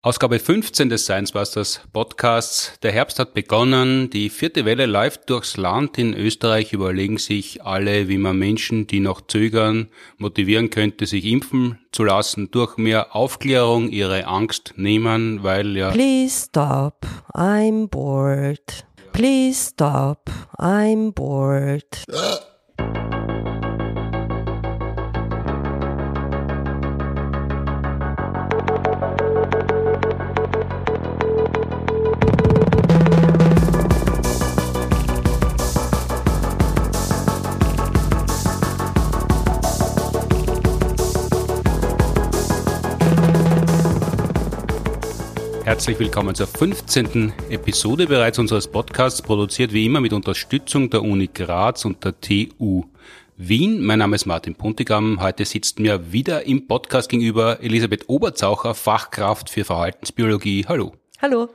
Ausgabe 15 des Science Busters Podcasts. Der Herbst hat begonnen. Die vierte Welle läuft durchs Land. In Österreich überlegen sich alle, wie man Menschen, die noch zögern, motivieren könnte, sich impfen zu lassen, durch mehr Aufklärung ihre Angst nehmen, weil ja. Please stop. I'm bored. Please stop. I'm bored. Herzlich willkommen zur 15. Episode bereits unseres Podcasts, produziert wie immer mit Unterstützung der Uni Graz und der TU Wien. Mein Name ist Martin Puntigam. Heute sitzt mir wieder im Podcast gegenüber Elisabeth Oberzaucher, Fachkraft für Verhaltensbiologie. Hallo. Hallo.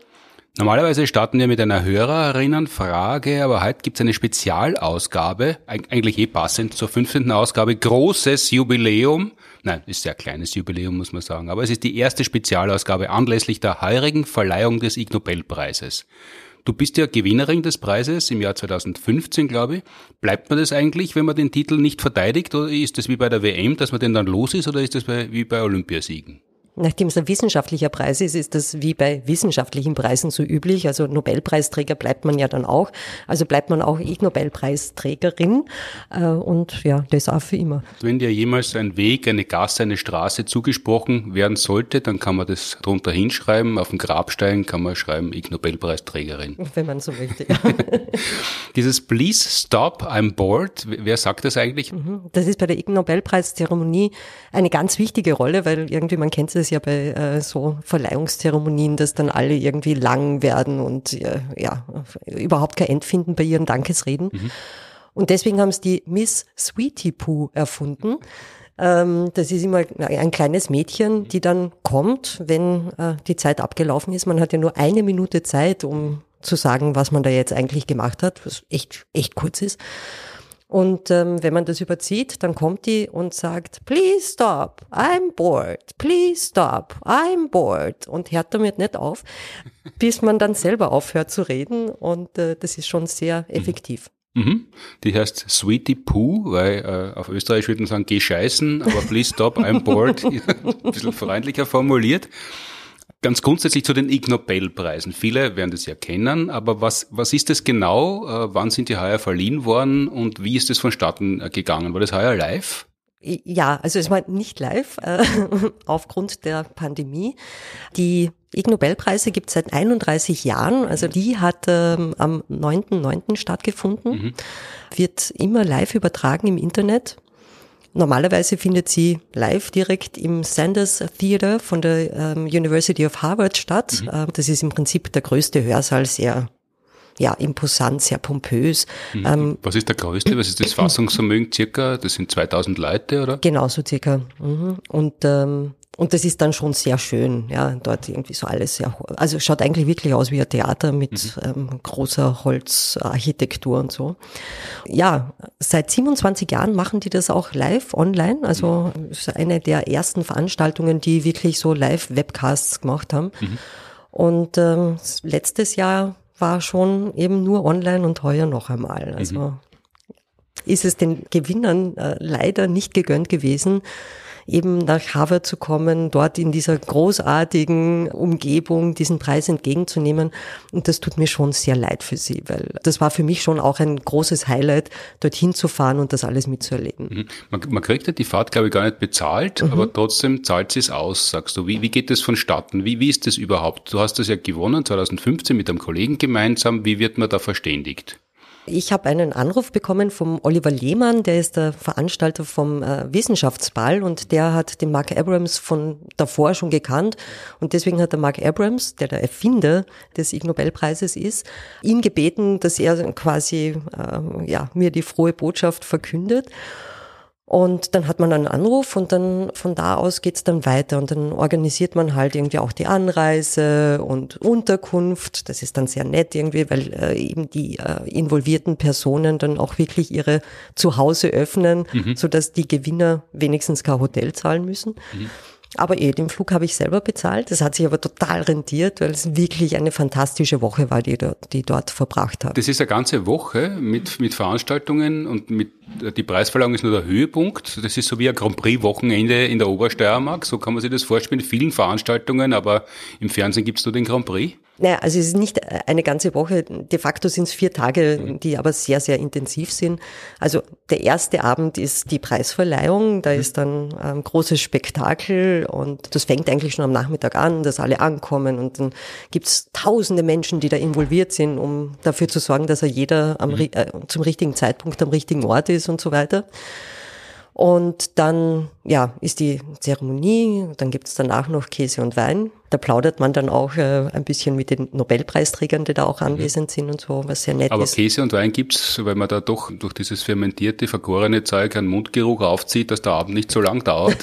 Normalerweise starten wir mit einer Hörerinnenfrage, aber heute gibt es eine Spezialausgabe, eigentlich eh passend zur 15. Ausgabe, großes Jubiläum. Nein, ist sehr kleines Jubiläum, muss man sagen, aber es ist die erste Spezialausgabe anlässlich der heurigen Verleihung des Ig Nobelpreises. Du bist ja Gewinnerin des Preises im Jahr 2015, glaube ich. Bleibt man das eigentlich, wenn man den Titel nicht verteidigt, oder ist das wie bei der WM, dass man den dann los ist, oder ist das wie bei Olympiasiegen? Nachdem es ein wissenschaftlicher Preis ist, ist das wie bei wissenschaftlichen Preisen so üblich. Also Nobelpreisträger bleibt man ja dann auch. Also bleibt man auch ich Nobelpreisträgerin. Äh, und ja, das auch für immer. Wenn dir jemals ein Weg, eine Gasse, eine Straße zugesprochen werden sollte, dann kann man das drunter hinschreiben. Auf dem Grabstein kann man schreiben, ich Nobelpreisträgerin. Wenn man so möchte, ja. Dieses Please Stop, I'm bored, wer sagt das eigentlich? Mhm. Das ist bei der Ig Nobelpreiszeremonie eine ganz wichtige Rolle, weil irgendwie man kennt es es ja bei äh, so Verleihungszeremonien, dass dann alle irgendwie lang werden und äh, ja, überhaupt kein End finden bei ihren Dankesreden. Mhm. Und deswegen haben es die Miss Sweetie Poo erfunden. Ähm, das ist immer ein kleines Mädchen, die dann kommt, wenn äh, die Zeit abgelaufen ist. Man hat ja nur eine Minute Zeit, um zu sagen, was man da jetzt eigentlich gemacht hat, was echt, echt kurz ist. Und ähm, wenn man das überzieht, dann kommt die und sagt, please stop, I'm bored, please stop, I'm bored und hört damit nicht auf, bis man dann selber aufhört zu reden und äh, das ist schon sehr effektiv. Mhm. Die heißt Sweetie Poo, weil äh, auf Österreich würde man sagen, geh scheißen, aber please stop, I'm bored, ein bisschen freundlicher formuliert. Ganz grundsätzlich zu den Ig Nobelpreisen. Viele werden das ja kennen, aber was, was ist das genau? Äh, wann sind die heuer verliehen worden und wie ist das vonstatten äh, gegangen? War das heuer live? Ja, also es war nicht live äh, aufgrund der Pandemie. Die Ig Nobelpreise gibt es seit 31 Jahren. Also die hat ähm, am 9.9. stattgefunden, mhm. wird immer live übertragen im Internet. Normalerweise findet sie live direkt im Sanders Theater von der ähm, University of Harvard statt. Mhm. Ähm, das ist im Prinzip der größte Hörsaal, sehr ja, imposant, sehr pompös. Mhm. Ähm, Was ist der größte? Was ist das Fassungsvermögen circa? Das sind 2000 Leute, oder? Genau, so circa. Mhm. Und ähm, und das ist dann schon sehr schön, ja, dort irgendwie so alles sehr, also schaut eigentlich wirklich aus wie ein Theater mit mhm. ähm, großer Holzarchitektur und so. Ja, seit 27 Jahren machen die das auch live online, also mhm. ist eine der ersten Veranstaltungen, die wirklich so Live-Webcasts gemacht haben. Mhm. Und ähm, letztes Jahr war schon eben nur online und heuer noch einmal. Also mhm. ist es den Gewinnern äh, leider nicht gegönnt gewesen, eben nach Harvard zu kommen, dort in dieser großartigen Umgebung diesen Preis entgegenzunehmen. Und das tut mir schon sehr leid für sie, weil das war für mich schon auch ein großes Highlight, dorthin zu fahren und das alles mitzuerleben. Mhm. Man, man kriegt ja die Fahrt, glaube ich, gar nicht bezahlt, mhm. aber trotzdem zahlt sie es aus, sagst du. Wie, wie geht das vonstatten? Wie, wie ist das überhaupt? Du hast das ja gewonnen 2015 mit einem Kollegen gemeinsam. Wie wird man da verständigt? Ich habe einen Anruf bekommen vom Oliver Lehmann, der ist der Veranstalter vom äh, Wissenschaftsball und der hat den Mark Abrams von davor schon gekannt und deswegen hat der Mark Abrams, der der Erfinder des Ig Nobelpreises ist, ihn gebeten, dass er quasi äh, ja mir die frohe Botschaft verkündet. Und dann hat man einen Anruf und dann von da aus geht's dann weiter und dann organisiert man halt irgendwie auch die Anreise und Unterkunft. Das ist dann sehr nett irgendwie, weil äh, eben die äh, involvierten Personen dann auch wirklich ihre Zuhause öffnen, mhm. so dass die Gewinner wenigstens kein Hotel zahlen müssen. Mhm. Aber eh, den Flug habe ich selber bezahlt. Das hat sich aber total rentiert, weil es wirklich eine fantastische Woche war, die, die dort verbracht habe. Das ist eine ganze Woche mit, mit Veranstaltungen und mit, die Preisverleihung ist nur der Höhepunkt. Das ist so wie ein Grand Prix-Wochenende in der Obersteiermark. So kann man sich das vorstellen, mit vielen Veranstaltungen, aber im Fernsehen gibt es nur den Grand Prix. Naja, also es ist nicht eine ganze Woche. De facto sind es vier Tage, die aber sehr, sehr intensiv sind. Also der erste Abend ist die Preisverleihung. Da ist dann ein ähm, großes Spektakel und das fängt eigentlich schon am Nachmittag an, dass alle ankommen und dann gibt's tausende Menschen, die da involviert sind, um dafür zu sorgen, dass er jeder am, äh, zum richtigen Zeitpunkt am richtigen Ort ist und so weiter. Und dann, ja, ist die Zeremonie, dann gibt's danach noch Käse und Wein. Da plaudert man dann auch äh, ein bisschen mit den Nobelpreisträgern, die da auch mhm. anwesend sind und so, was sehr nett Aber ist. Aber Käse und Wein gibt's, weil man da doch durch dieses fermentierte, vergorene Zeug einen Mundgeruch aufzieht, dass der Abend nicht so lang dauert?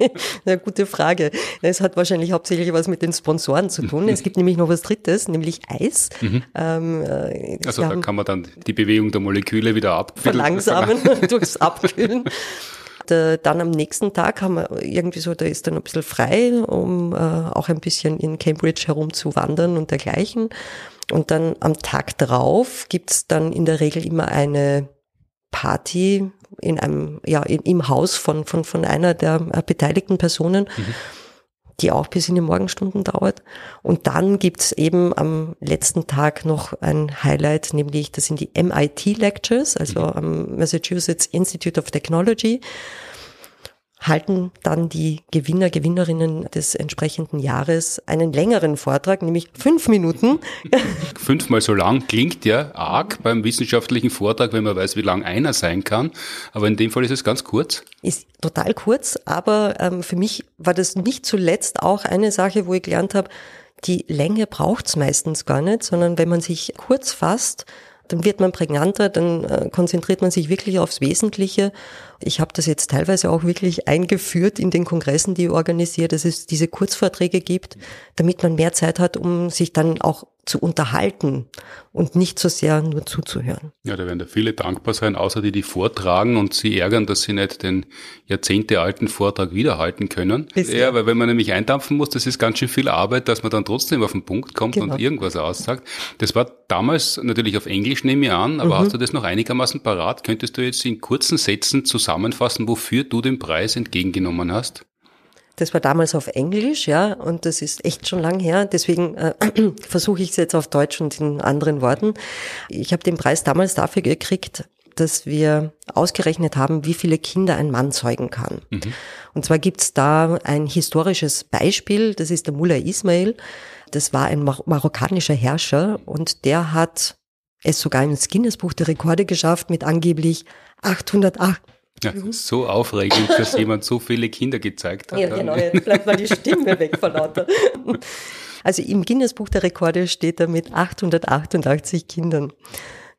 Eine gute Frage. Es hat wahrscheinlich hauptsächlich was mit den Sponsoren zu tun. Es gibt nämlich noch was Drittes, nämlich Eis. Mhm. Ähm, äh, also da kann man dann die Bewegung der Moleküle wieder ab verlangsamen durchs Abkühlen. Äh, dann am nächsten Tag haben wir irgendwie so, da ist dann ein bisschen frei, um äh, auch ein bisschen in Cambridge herumzuwandern und dergleichen. Und dann am Tag drauf gibt's dann in der Regel immer eine Party in einem, ja, im Haus von, von, von einer der beteiligten Personen. Mhm die auch bis in die Morgenstunden dauert. Und dann gibt's eben am letzten Tag noch ein Highlight, nämlich das sind die MIT Lectures, also mhm. am Massachusetts Institute of Technology halten dann die Gewinner, Gewinnerinnen des entsprechenden Jahres einen längeren Vortrag, nämlich fünf Minuten. Fünfmal so lang klingt ja arg beim wissenschaftlichen Vortrag, wenn man weiß, wie lang einer sein kann. Aber in dem Fall ist es ganz kurz. Ist total kurz, aber ähm, für mich war das nicht zuletzt auch eine Sache, wo ich gelernt habe, die Länge braucht's meistens gar nicht, sondern wenn man sich kurz fasst, dann wird man prägnanter, dann äh, konzentriert man sich wirklich aufs Wesentliche. Ich habe das jetzt teilweise auch wirklich eingeführt in den Kongressen, die ich organisiere, dass es diese Kurzvorträge gibt, damit man mehr Zeit hat, um sich dann auch zu unterhalten und nicht so sehr nur zuzuhören. Ja, da werden da viele dankbar sein, außer die, die vortragen und sie ärgern, dass sie nicht den jahrzehntealten Vortrag wiederhalten können. Bisher. Ja, weil wenn man nämlich eindampfen muss, das ist ganz schön viel Arbeit, dass man dann trotzdem auf den Punkt kommt genau. und irgendwas aussagt. Das war damals natürlich auf Englisch, nehme ich an, aber mhm. hast du das noch einigermaßen parat? Könntest du jetzt in kurzen Sätzen zusammenfassen, wofür du den Preis entgegengenommen hast? Das war damals auf Englisch, ja, und das ist echt schon lang her. Deswegen äh, versuche ich es jetzt auf Deutsch und in anderen Worten. Ich habe den Preis damals dafür gekriegt, dass wir ausgerechnet haben, wie viele Kinder ein Mann zeugen kann. Mhm. Und zwar gibt's da ein historisches Beispiel, das ist der Mullah Ismail. Das war ein Mar marokkanischer Herrscher und der hat es sogar ins Guinness-Buch der Rekorde geschafft mit angeblich 808, ja, so aufregend, dass jemand so viele Kinder gezeigt hat. Ja, genau, jetzt bleibt mal die Stimme weg von lauter. Also im Guinness-Buch der Rekorde steht er mit 888 Kindern.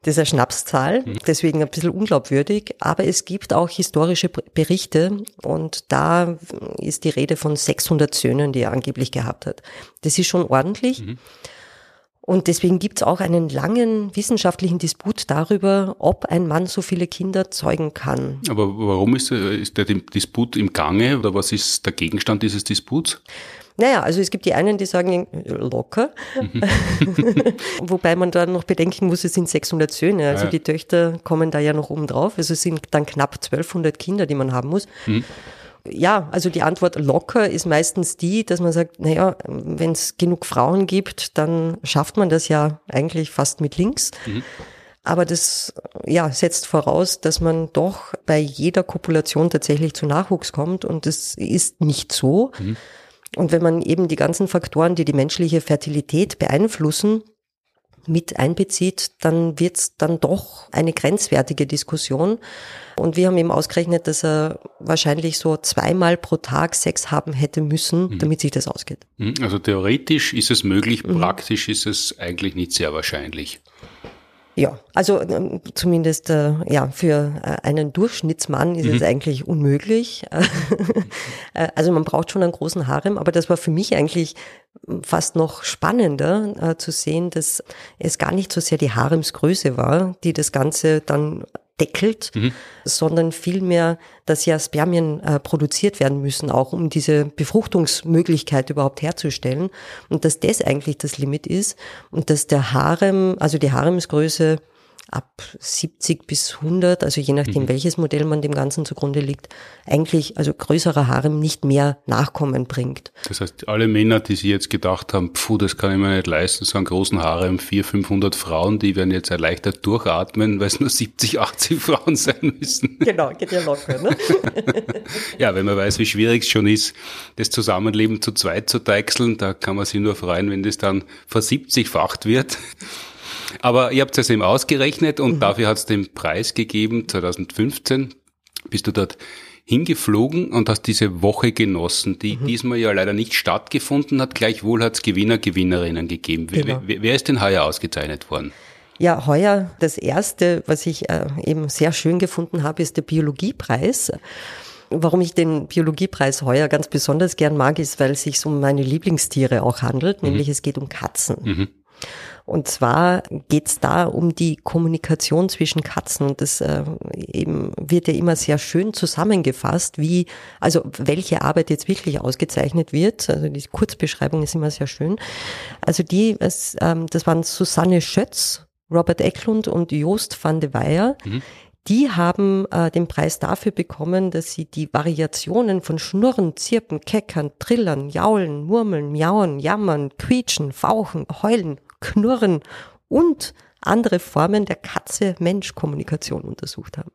Das ist eine Schnapszahl, mhm. deswegen ein bisschen unglaubwürdig, aber es gibt auch historische Berichte und da ist die Rede von 600 Söhnen, die er angeblich gehabt hat. Das ist schon ordentlich. Mhm. Und deswegen gibt es auch einen langen wissenschaftlichen Disput darüber, ob ein Mann so viele Kinder zeugen kann. Aber warum ist, ist der Disput im Gange oder was ist der Gegenstand dieses Disputs? Naja, also es gibt die einen, die sagen locker, mhm. wobei man da noch bedenken muss, es sind 600 Söhne, also ja. die Töchter kommen da ja noch oben drauf, also es sind dann knapp 1200 Kinder, die man haben muss. Mhm. Ja, also die Antwort locker ist meistens die, dass man sagt, naja, wenn es genug Frauen gibt, dann schafft man das ja eigentlich fast mit links. Mhm. Aber das ja, setzt voraus, dass man doch bei jeder Kopulation tatsächlich zu Nachwuchs kommt und das ist nicht so. Mhm. Und wenn man eben die ganzen Faktoren, die die menschliche Fertilität beeinflussen, mit einbezieht, dann wird es dann doch eine grenzwertige Diskussion. Und wir haben eben ausgerechnet, dass er wahrscheinlich so zweimal pro Tag Sex haben hätte müssen, mhm. damit sich das ausgeht. Mhm. Also theoretisch ist es möglich, mhm. praktisch ist es eigentlich nicht sehr wahrscheinlich. Ja, also ähm, zumindest äh, ja für äh, einen Durchschnittsmann ist mhm. es eigentlich unmöglich. Äh, also man braucht schon einen großen Harem, aber das war für mich eigentlich fast noch spannender äh, zu sehen, dass es gar nicht so sehr die Haremsgröße war, die das Ganze dann deckelt, mhm. sondern vielmehr, dass ja Spermien äh, produziert werden müssen, auch um diese Befruchtungsmöglichkeit überhaupt herzustellen. Und dass das eigentlich das Limit ist und dass der Harem, also die Haremsgröße ab 70 bis 100, also je nachdem, mhm. welches Modell man dem Ganzen zugrunde liegt, eigentlich, also größerer Harem nicht mehr Nachkommen bringt. Das heißt, alle Männer, die sich jetzt gedacht haben, pfuh, das kann ich mir nicht leisten, so einen großen Harem, 400, 500 Frauen, die werden jetzt erleichtert durchatmen, weil es nur 70, 80 Frauen sein müssen. Genau, geht ja locker, ne? ja, wenn man weiß, wie schwierig es schon ist, das Zusammenleben zu zweit zu deichseln, da kann man sich nur freuen, wenn das dann versiebzigfacht wird. Aber ihr habt es eben ausgerechnet und mhm. dafür hat es den Preis gegeben, 2015 bist du dort hingeflogen und hast diese Woche genossen, die mhm. diesmal ja leider nicht stattgefunden hat. Gleichwohl hat es Gewinner, Gewinnerinnen gegeben. Genau. Wer, wer ist denn heuer ausgezeichnet worden? Ja, heuer das erste, was ich äh, eben sehr schön gefunden habe, ist der Biologiepreis. Warum ich den Biologiepreis heuer ganz besonders gern mag, ist, weil es sich um meine Lieblingstiere auch handelt, mhm. nämlich es geht um Katzen. Mhm. Und zwar geht es da um die Kommunikation zwischen Katzen. Und das äh, eben wird ja immer sehr schön zusammengefasst, wie, also welche Arbeit jetzt wirklich ausgezeichnet wird. Also die Kurzbeschreibung ist immer sehr schön. Also die, es, ähm, das waren Susanne Schötz, Robert Eklund und Joost van de Weyer. Mhm. Die haben äh, den Preis dafür bekommen, dass sie die Variationen von Schnurren, Zirpen, Keckern, Trillern, Jaulen, Murmeln, Miauen, Jammern, Quietschen, Fauchen, Heulen Knurren und andere Formen der Katze-Mensch-Kommunikation untersucht haben.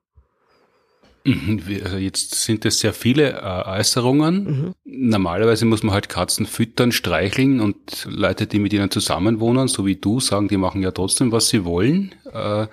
Mhm, also jetzt sind es sehr viele äh, Äußerungen. Mhm. Normalerweise muss man halt Katzen füttern, streicheln und Leute, die mit ihnen zusammenwohnen, so wie du, sagen, die machen ja trotzdem, was sie wollen. Äh,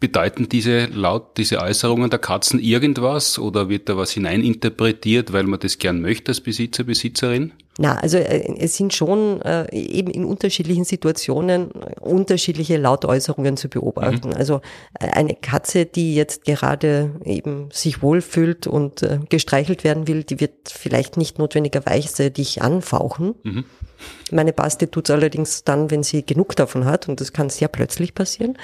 bedeuten diese laut diese Äußerungen der Katzen irgendwas oder wird da was hineininterpretiert, weil man das gern möchte als Besitzer, Besitzerin? Na, also äh, es sind schon äh, eben in unterschiedlichen Situationen unterschiedliche Lautäußerungen zu beobachten. Mhm. Also äh, eine Katze, die jetzt gerade eben sich wohlfühlt und äh, gestreichelt werden will, die wird vielleicht nicht notwendigerweise dich anfauchen. Mhm. Meine Basti tut's allerdings dann, wenn sie genug davon hat und das kann sehr plötzlich passieren.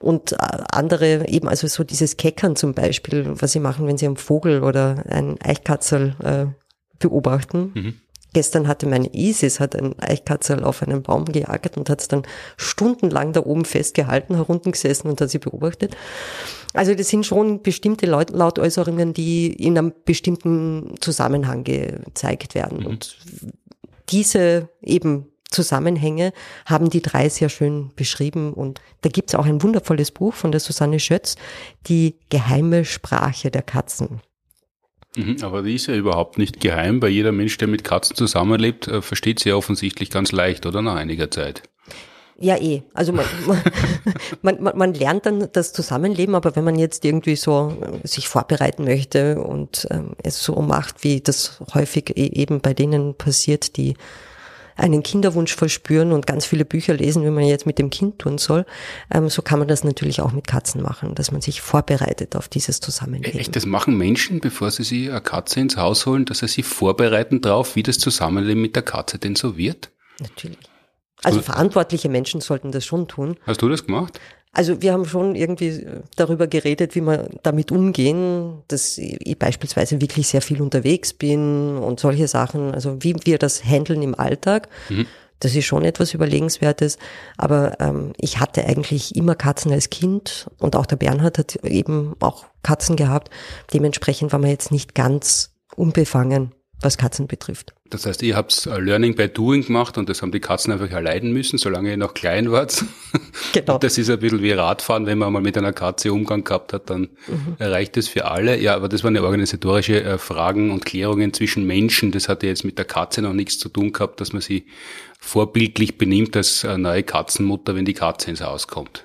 Und äh, andere eben, also so dieses Keckern zum Beispiel, was sie machen, wenn sie einen Vogel oder ein Eichkatzel äh, beobachten. Mhm Gestern hatte meine Isis hat ein Eichkatzel auf einen Baum gejagt und hat es dann stundenlang da oben festgehalten, heruntergesessen und hat sie beobachtet. Also das sind schon bestimmte Laut Lautäußerungen, die in einem bestimmten Zusammenhang gezeigt werden. Mhm. Und diese eben Zusammenhänge haben die drei sehr schön beschrieben. Und da gibt's auch ein wundervolles Buch von der Susanne Schötz, Die geheime Sprache der Katzen. Mhm, aber die ist ja überhaupt nicht geheim, weil jeder Mensch, der mit Katzen zusammenlebt, äh, versteht sie ja offensichtlich ganz leicht, oder nach einiger Zeit. Ja, eh. Also man, man, man, man lernt dann das Zusammenleben, aber wenn man jetzt irgendwie so äh, sich vorbereiten möchte und ähm, es so macht, wie das häufig e-, eben bei denen passiert, die einen Kinderwunsch verspüren und ganz viele Bücher lesen, wie man jetzt mit dem Kind tun soll, ähm, so kann man das natürlich auch mit Katzen machen, dass man sich vorbereitet auf dieses Zusammenleben. Echt, das machen Menschen, bevor sie sich eine Katze ins Haus holen, dass sie sich vorbereiten darauf, wie das Zusammenleben mit der Katze denn so wird? Natürlich. Also verantwortliche Menschen sollten das schon tun. Hast du das gemacht? Also wir haben schon irgendwie äh, darüber geredet, wie wir damit umgehen, dass ich beispielsweise wirklich sehr viel unterwegs bin und solche Sachen, also wie wir das handeln im Alltag. Mhm. Das ist schon etwas Überlegenswertes. Aber ähm, ich hatte eigentlich immer Katzen als Kind und auch der Bernhard hat eben auch Katzen gehabt. Dementsprechend war man jetzt nicht ganz unbefangen was Katzen betrifft. Das heißt, ihr habt Learning by Doing gemacht und das haben die Katzen einfach erleiden müssen, solange ihr noch klein wart. Genau. Und das ist ein bisschen wie Radfahren, wenn man mal mit einer Katze Umgang gehabt hat, dann mhm. erreicht es für alle. Ja, aber das waren ja organisatorische äh, Fragen und Klärungen zwischen Menschen. Das hatte jetzt mit der Katze noch nichts zu tun gehabt, dass man sie vorbildlich benimmt als neue Katzenmutter, wenn die Katze ins Haus kommt.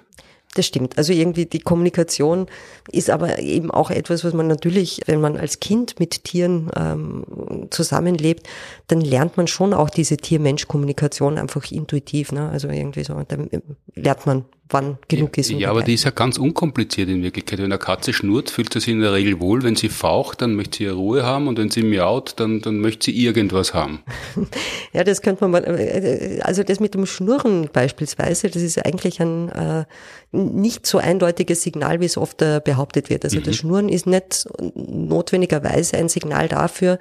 Das stimmt. Also irgendwie die Kommunikation ist aber eben auch etwas, was man natürlich, wenn man als Kind mit Tieren ähm, zusammenlebt, dann lernt man schon auch diese Tier-Mensch-Kommunikation einfach intuitiv. Ne? Also irgendwie so, dann lernt man wann genug ist. Ja, aber die ist ja ganz unkompliziert in Wirklichkeit. Wenn eine Katze schnurrt, fühlt sie sich in der Regel wohl. Wenn sie faucht, dann möchte sie ihre Ruhe haben und wenn sie miaut, dann, dann möchte sie irgendwas haben. ja, das könnte man mal, äh, also das mit dem Schnurren beispielsweise, das ist eigentlich ein äh, nicht so eindeutiges Signal, wie es oft äh, behauptet wird. Also mhm. das Schnurren ist nicht notwendigerweise ein Signal dafür,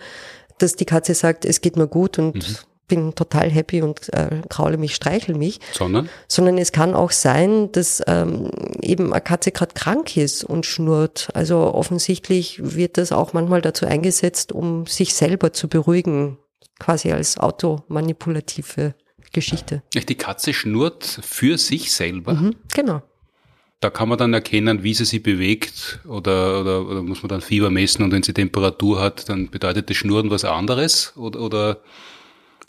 dass die Katze sagt, es geht mir gut und mhm bin total happy und äh, kraule mich, streichel mich. Sondern? Sondern es kann auch sein, dass ähm, eben eine Katze gerade krank ist und schnurrt. Also offensichtlich wird das auch manchmal dazu eingesetzt, um sich selber zu beruhigen, quasi als automanipulative Geschichte. Die Katze schnurrt für sich selber? Mhm, genau. Da kann man dann erkennen, wie sie sich bewegt oder, oder, oder muss man dann Fieber messen und wenn sie Temperatur hat, dann bedeutet das Schnurren was anderes oder, oder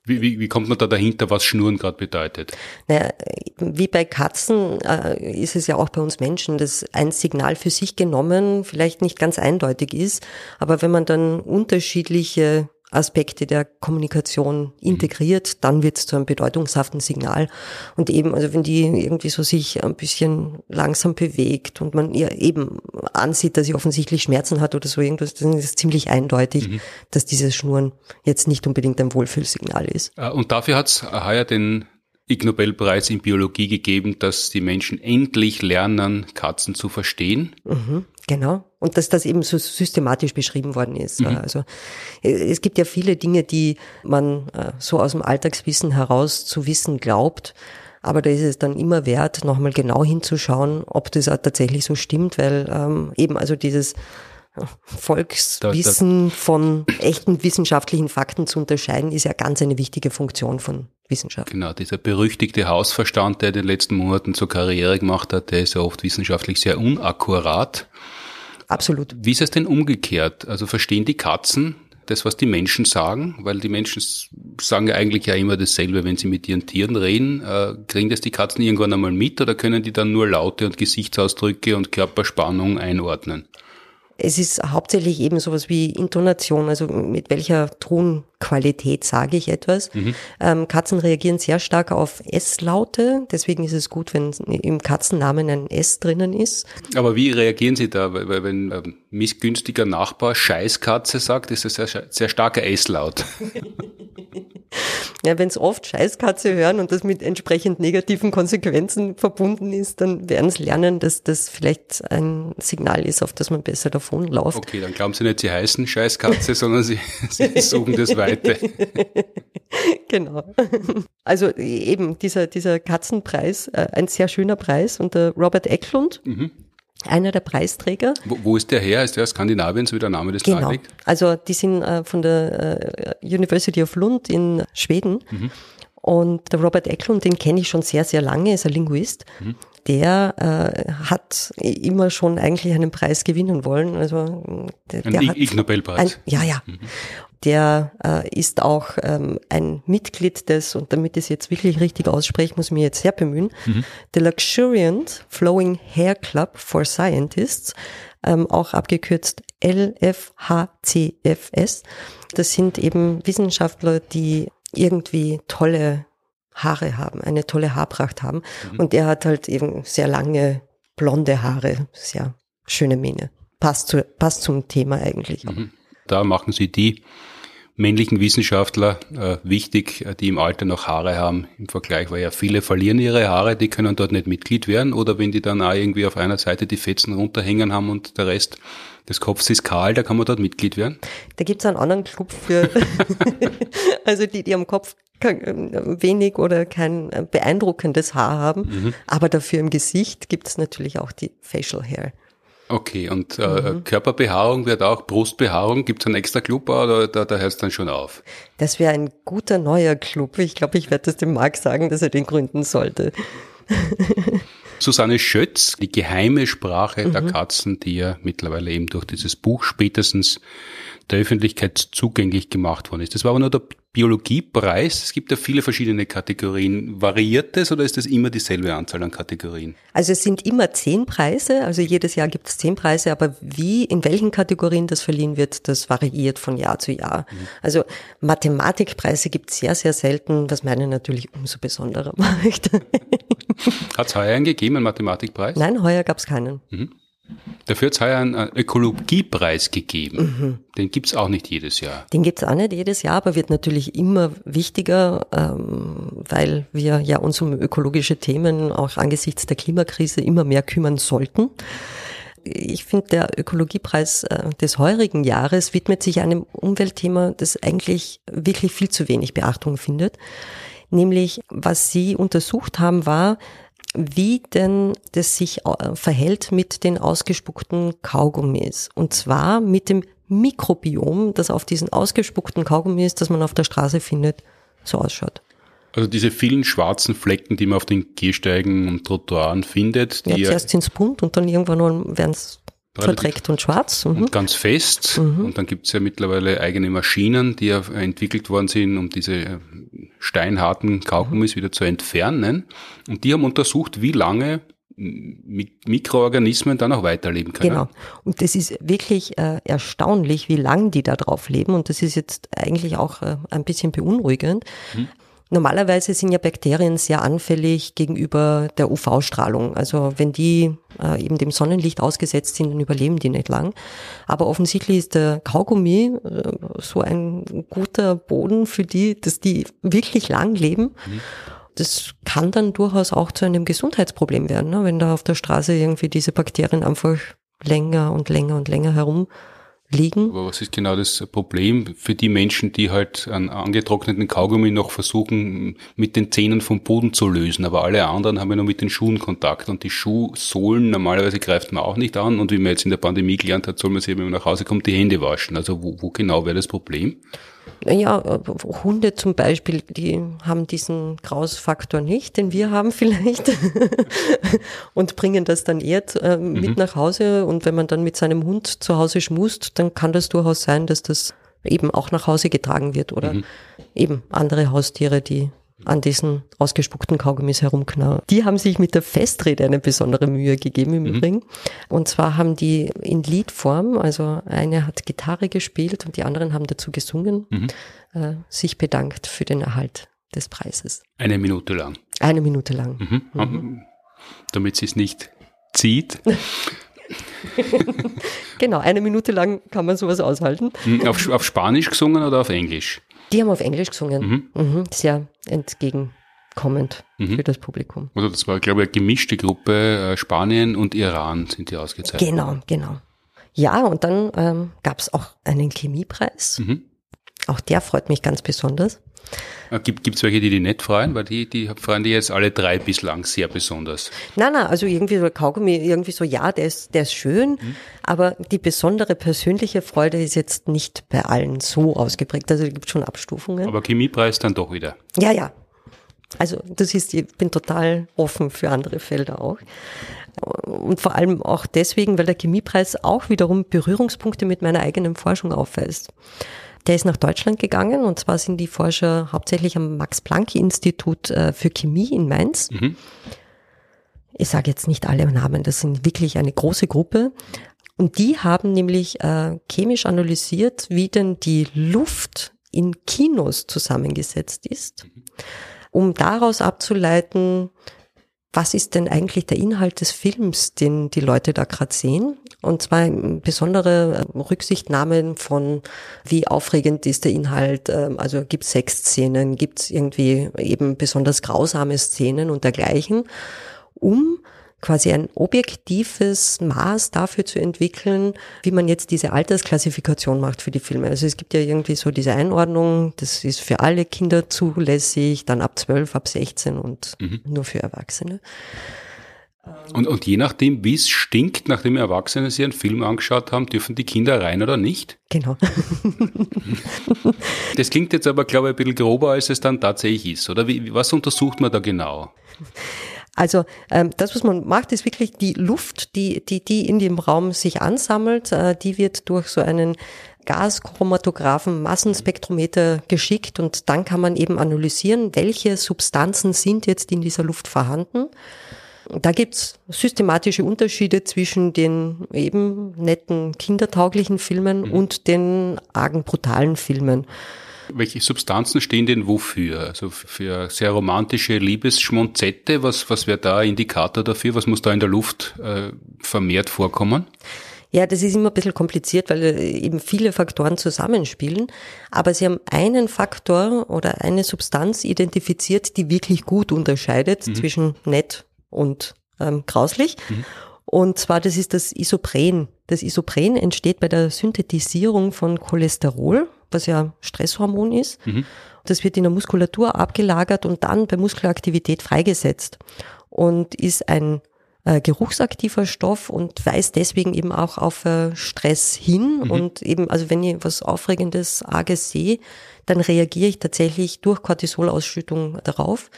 wie, wie, wie kommt man da dahinter, was Schnurren gerade bedeutet? Naja, wie bei Katzen äh, ist es ja auch bei uns Menschen, dass ein Signal für sich genommen vielleicht nicht ganz eindeutig ist, aber wenn man dann unterschiedliche Aspekte der Kommunikation integriert, dann wird es zu einem bedeutungshaften Signal. Und eben, also wenn die irgendwie so sich ein bisschen langsam bewegt und man ihr eben ansieht, dass sie offensichtlich Schmerzen hat oder so irgendwas, dann ist es ziemlich eindeutig, mhm. dass dieses Schnurren jetzt nicht unbedingt ein Wohlfühlsignal ist. Äh, und dafür hat es heuer den Ig Nobelpreis in Biologie gegeben, dass die Menschen endlich lernen, Katzen zu verstehen. Mhm, genau. Und dass das eben so systematisch beschrieben worden ist. Mhm. Also äh, es gibt ja viele Dinge, die man äh, so aus dem Alltagswissen heraus zu wissen glaubt. Aber da ist es dann immer wert, nochmal genau hinzuschauen, ob das auch tatsächlich so stimmt, weil ähm, eben also dieses Volkswissen von echten wissenschaftlichen Fakten zu unterscheiden, ist ja ganz eine wichtige Funktion von Wissenschaft. Genau, dieser berüchtigte Hausverstand, der in den letzten Monaten zur Karriere gemacht hat, der ist ja oft wissenschaftlich sehr unakkurat. Absolut. Wie ist es denn umgekehrt? Also verstehen die Katzen das, was die Menschen sagen? Weil die Menschen sagen ja eigentlich ja immer dasselbe, wenn sie mit ihren Tieren reden. Äh, kriegen das die Katzen irgendwann einmal mit oder können die dann nur Laute und Gesichtsausdrücke und Körperspannung einordnen? Es ist hauptsächlich eben sowas wie Intonation, also mit welcher Tonqualität sage ich etwas. Mhm. Ähm, Katzen reagieren sehr stark auf S-Laute, deswegen ist es gut, wenn im Katzennamen ein S drinnen ist. Aber wie reagieren Sie da? Weil, wenn ein missgünstiger Nachbar Scheißkatze sagt, ist es ein sehr, sehr starker S-Laut. Ja, wenn es oft Scheißkatze hören und das mit entsprechend negativen Konsequenzen verbunden ist, dann werden sie lernen, dass das vielleicht ein Signal ist, auf das man besser davon läuft. Okay, dann glauben sie nicht, sie heißen Scheißkatze, sondern sie, sie suchen das Weite. genau. Also eben dieser, dieser Katzenpreis, äh, ein sehr schöner Preis und der Robert Eklund, mhm einer der Preisträger. Wo, wo ist der her? Ist der Skandinavien, so wie der Name des genau. liegt? Also die sind äh, von der äh, University of Lund in Schweden. Mhm. Und der Robert Eklund, den kenne ich schon sehr, sehr lange, ist ein Linguist. Mhm. Der äh, hat immer schon eigentlich einen Preis gewinnen wollen. Also der, der Ig Nobelpreis. ja, ja. Mhm der äh, ist auch ähm, ein Mitglied des, und damit ich es jetzt wirklich richtig ausspreche, muss ich mich jetzt sehr bemühen, mhm. The Luxuriant Flowing Hair Club for Scientists, ähm, auch abgekürzt LFHCFS. Das sind eben Wissenschaftler, die irgendwie tolle Haare haben, eine tolle Haarpracht haben. Mhm. Und er hat halt eben sehr lange blonde Haare, sehr schöne Mähne. Passt, zu, passt zum Thema eigentlich. Mhm. Da machen sie die männlichen Wissenschaftler äh, wichtig, äh, die im Alter noch Haare haben im Vergleich, weil ja viele verlieren ihre Haare, die können dort nicht Mitglied werden oder wenn die dann auch irgendwie auf einer Seite die Fetzen runterhängen haben und der Rest des Kopfs ist kahl, da kann man dort Mitglied werden. Da gibt's einen anderen Club für, also die, die am Kopf wenig oder kein äh, beeindruckendes Haar haben, mhm. aber dafür im Gesicht gibt's natürlich auch die Facial Hair. Okay, und äh, mhm. Körperbehaarung wird auch, Brustbehaarung, gibt es einen extra Club oder da, da hört es dann schon auf? Das wäre ein guter neuer Club. Ich glaube, ich werde das dem Marc sagen, dass er den gründen sollte. Susanne Schötz, die geheime Sprache mhm. der Katzen, die ja mittlerweile eben durch dieses Buch spätestens der Öffentlichkeit zugänglich gemacht worden ist. Das war aber nur der Biologiepreis. Es gibt ja viele verschiedene Kategorien. Variiert das oder ist das immer dieselbe Anzahl an Kategorien? Also es sind immer zehn Preise, also jedes Jahr gibt es zehn Preise, aber wie, in welchen Kategorien das verliehen wird, das variiert von Jahr zu Jahr. Mhm. Also Mathematikpreise gibt es sehr, sehr selten, was meine natürlich umso besonderer macht. Hat es heuer einen gegeben, einen Mathematikpreis? Nein, heuer gab es keinen. Mhm. Dafür hat es heuer einen Ökologiepreis gegeben. Mhm. Den gibt es auch nicht jedes Jahr. Den gibt es auch nicht jedes Jahr, aber wird natürlich immer wichtiger, ähm, weil wir ja uns um ökologische Themen auch angesichts der Klimakrise immer mehr kümmern sollten. Ich finde, der Ökologiepreis äh, des heurigen Jahres widmet sich einem Umweltthema, das eigentlich wirklich viel zu wenig Beachtung findet. Nämlich, was Sie untersucht haben, war, wie denn das sich äh, verhält mit den ausgespuckten Kaugummis. Und zwar mit dem Mikrobiom, das auf diesen ausgespuckten Kaugummis, das man auf der Straße findet, so ausschaut. Also diese vielen schwarzen Flecken, die man auf den Gehsteigen und Trottoiren findet. Die ja, zuerst sind es bunt und dann irgendwann werden es verdreckt und schwarz. Mhm. Und ganz fest. Mhm. Und dann gibt es ja mittlerweile eigene Maschinen, die ja entwickelt worden sind, um diese äh, steinharten Kaugummis mhm. wieder zu entfernen. Und die haben untersucht, wie lange Mikroorganismen dann auch weiterleben können. Genau. Und das ist wirklich äh, erstaunlich, wie lang die da drauf leben. Und das ist jetzt eigentlich auch äh, ein bisschen beunruhigend. Mhm. Normalerweise sind ja Bakterien sehr anfällig gegenüber der UV-Strahlung. Also wenn die äh, eben dem Sonnenlicht ausgesetzt sind, dann überleben die nicht lang. Aber offensichtlich ist der Kaugummi äh, so ein guter Boden für die, dass die wirklich lang leben. Mhm. Das kann dann durchaus auch zu einem Gesundheitsproblem werden, ne? wenn da auf der Straße irgendwie diese Bakterien einfach länger und länger und länger herum liegen. Aber was ist genau das Problem für die Menschen, die halt einen angetrockneten Kaugummi noch versuchen, mit den Zähnen vom Boden zu lösen? Aber alle anderen haben ja nur mit den Schuhen Kontakt und die Schuhsohlen normalerweise greift man auch nicht an und wie man jetzt in der Pandemie gelernt hat, soll man sich, wenn man nach Hause kommt, die Hände waschen. Also wo, wo genau wäre das Problem? Naja, Hunde zum Beispiel, die haben diesen Grausfaktor nicht, den wir haben vielleicht und bringen das dann eher äh, mit mhm. nach Hause. Und wenn man dann mit seinem Hund zu Hause schmust, dann kann das durchaus sein, dass das eben auch nach Hause getragen wird oder mhm. eben andere Haustiere, die an diesen ausgespuckten Kaugummis herumknarren. Die haben sich mit der Festrede eine besondere Mühe gegeben im mhm. Übrigen. Und zwar haben die in Liedform, also eine hat Gitarre gespielt und die anderen haben dazu gesungen, mhm. äh, sich bedankt für den Erhalt des Preises. Eine Minute lang. Eine Minute lang. Mhm. mhm. Damit sie es nicht zieht. genau, eine Minute lang kann man sowas aushalten. Mhm. Auf, auf Spanisch gesungen oder auf Englisch? Die haben auf Englisch gesungen. Mhm. Mhm, sehr entgegenkommend mhm. für das Publikum. Also das war, glaube ich, eine gemischte Gruppe. Äh, Spanien und Iran sind die ausgezeichnet. Genau, genau. Ja, und dann ähm, gab es auch einen Chemiepreis. Mhm. Auch der freut mich ganz besonders. Äh, gibt es welche, die die nicht freuen? Weil die, die freuen die jetzt alle drei bislang sehr besonders. Nein, nein, also irgendwie so Kaugummi, irgendwie so, ja, der ist, der ist schön, mhm. aber die besondere persönliche Freude ist jetzt nicht bei allen so ausgeprägt. Also es gibt schon Abstufungen. Aber Chemiepreis dann doch wieder. Ja, ja. Also das ist, ich bin total offen für andere Felder auch. Und vor allem auch deswegen, weil der Chemiepreis auch wiederum Berührungspunkte mit meiner eigenen Forschung aufweist. Der ist nach Deutschland gegangen und zwar sind die Forscher hauptsächlich am Max-Planck-Institut äh, für Chemie in Mainz. Mhm. Ich sage jetzt nicht alle Namen, das sind wirklich eine große Gruppe. Und die haben nämlich äh, chemisch analysiert, wie denn die Luft in Kinos zusammengesetzt ist, um daraus abzuleiten, was ist denn eigentlich der Inhalt des Films, den die Leute da gerade sehen? Und zwar besondere äh, Rücksichtnahmen von, wie aufregend ist der Inhalt, ähm, also gibt es Sexszenen, gibt es irgendwie eben besonders grausame Szenen und dergleichen, um quasi ein objektives Maß dafür zu entwickeln, wie man jetzt diese Altersklassifikation macht für die Filme. Also es gibt ja irgendwie so diese Einordnung, das ist für alle Kinder zulässig, dann ab 12, ab 16 und mhm. nur für Erwachsene. Und, und je nachdem, wie es stinkt, nachdem Erwachsene sich einen Film angeschaut haben, dürfen die Kinder rein oder nicht? Genau. das klingt jetzt aber, glaube ich, ein bisschen grober, als es dann tatsächlich ist. Oder wie, was untersucht man da genau? Also ähm, das, was man macht, ist wirklich die Luft, die, die, die in dem Raum sich ansammelt, äh, die wird durch so einen Gaschromatographen, Massenspektrometer geschickt und dann kann man eben analysieren, welche Substanzen sind jetzt in dieser Luft vorhanden. Da gibt's systematische Unterschiede zwischen den eben netten, kindertauglichen Filmen mhm. und den argen, brutalen Filmen. Welche Substanzen stehen denn wofür? Also für sehr romantische Liebesschmonzette, was, was wäre da Indikator dafür? Was muss da in der Luft äh, vermehrt vorkommen? Ja, das ist immer ein bisschen kompliziert, weil äh, eben viele Faktoren zusammenspielen. Aber Sie haben einen Faktor oder eine Substanz identifiziert, die wirklich gut unterscheidet mhm. zwischen nett und ähm, grauslich. Mhm. Und zwar, das ist das Isopren. Das Isopren entsteht bei der Synthetisierung von Cholesterol, was ja Stresshormon ist. Mhm. Das wird in der Muskulatur abgelagert und dann bei Muskelaktivität freigesetzt und ist ein äh, geruchsaktiver Stoff und weist deswegen eben auch auf äh, Stress hin. Mhm. Und eben, also wenn ich was Aufregendes, Arges sehe, dann reagiere ich tatsächlich durch Cortisolausschüttung darauf.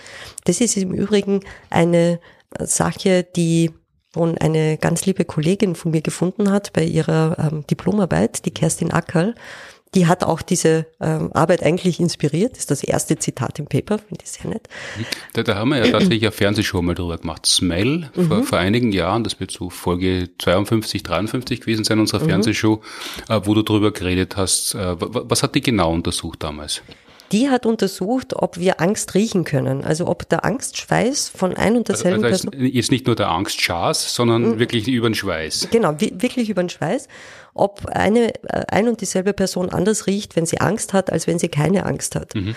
Das ist im Übrigen eine Sache, die schon eine ganz liebe Kollegin von mir gefunden hat bei ihrer ähm, Diplomarbeit, die Kerstin Ackerl die hat auch diese ähm, Arbeit eigentlich inspiriert. Ist das erste Zitat im Paper, finde ich sehr nett. Da, da haben wir ja tatsächlich eine Fernsehshow mal drüber gemacht. Smell, mhm. vor, vor, einigen Jahren, das wird so Folge 52, 53 gewesen sein, unserer mhm. Fernsehshow, äh, wo du drüber geredet hast. Äh, was hat die genau untersucht damals? Die hat untersucht, ob wir Angst riechen können. Also ob der Angstschweiß von ein und also, derselben also, also Person. Jetzt nicht nur der Angstschas, sondern mhm. wirklich über den Schweiß. Genau, wirklich über den Schweiß. Ob eine äh, ein und dieselbe Person anders riecht, wenn sie Angst hat, als wenn sie keine Angst hat. Mhm.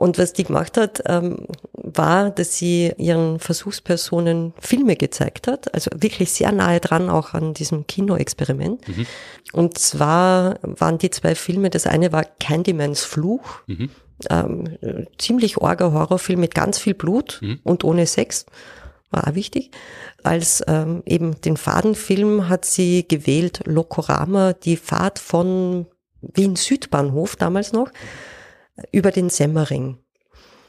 Und was die gemacht hat, ähm, war, dass sie ihren Versuchspersonen Filme gezeigt hat, also wirklich sehr nahe dran auch an diesem Kinoexperiment. Mhm. Und zwar waren die zwei Filme, das eine war Candymans Fluch, mhm. ähm, ziemlich orger Horrorfilm mit ganz viel Blut mhm. und ohne Sex, war auch wichtig. Als ähm, eben den Fadenfilm hat sie gewählt Lokorama, die Fahrt von Wien Südbahnhof damals noch über den Semmering.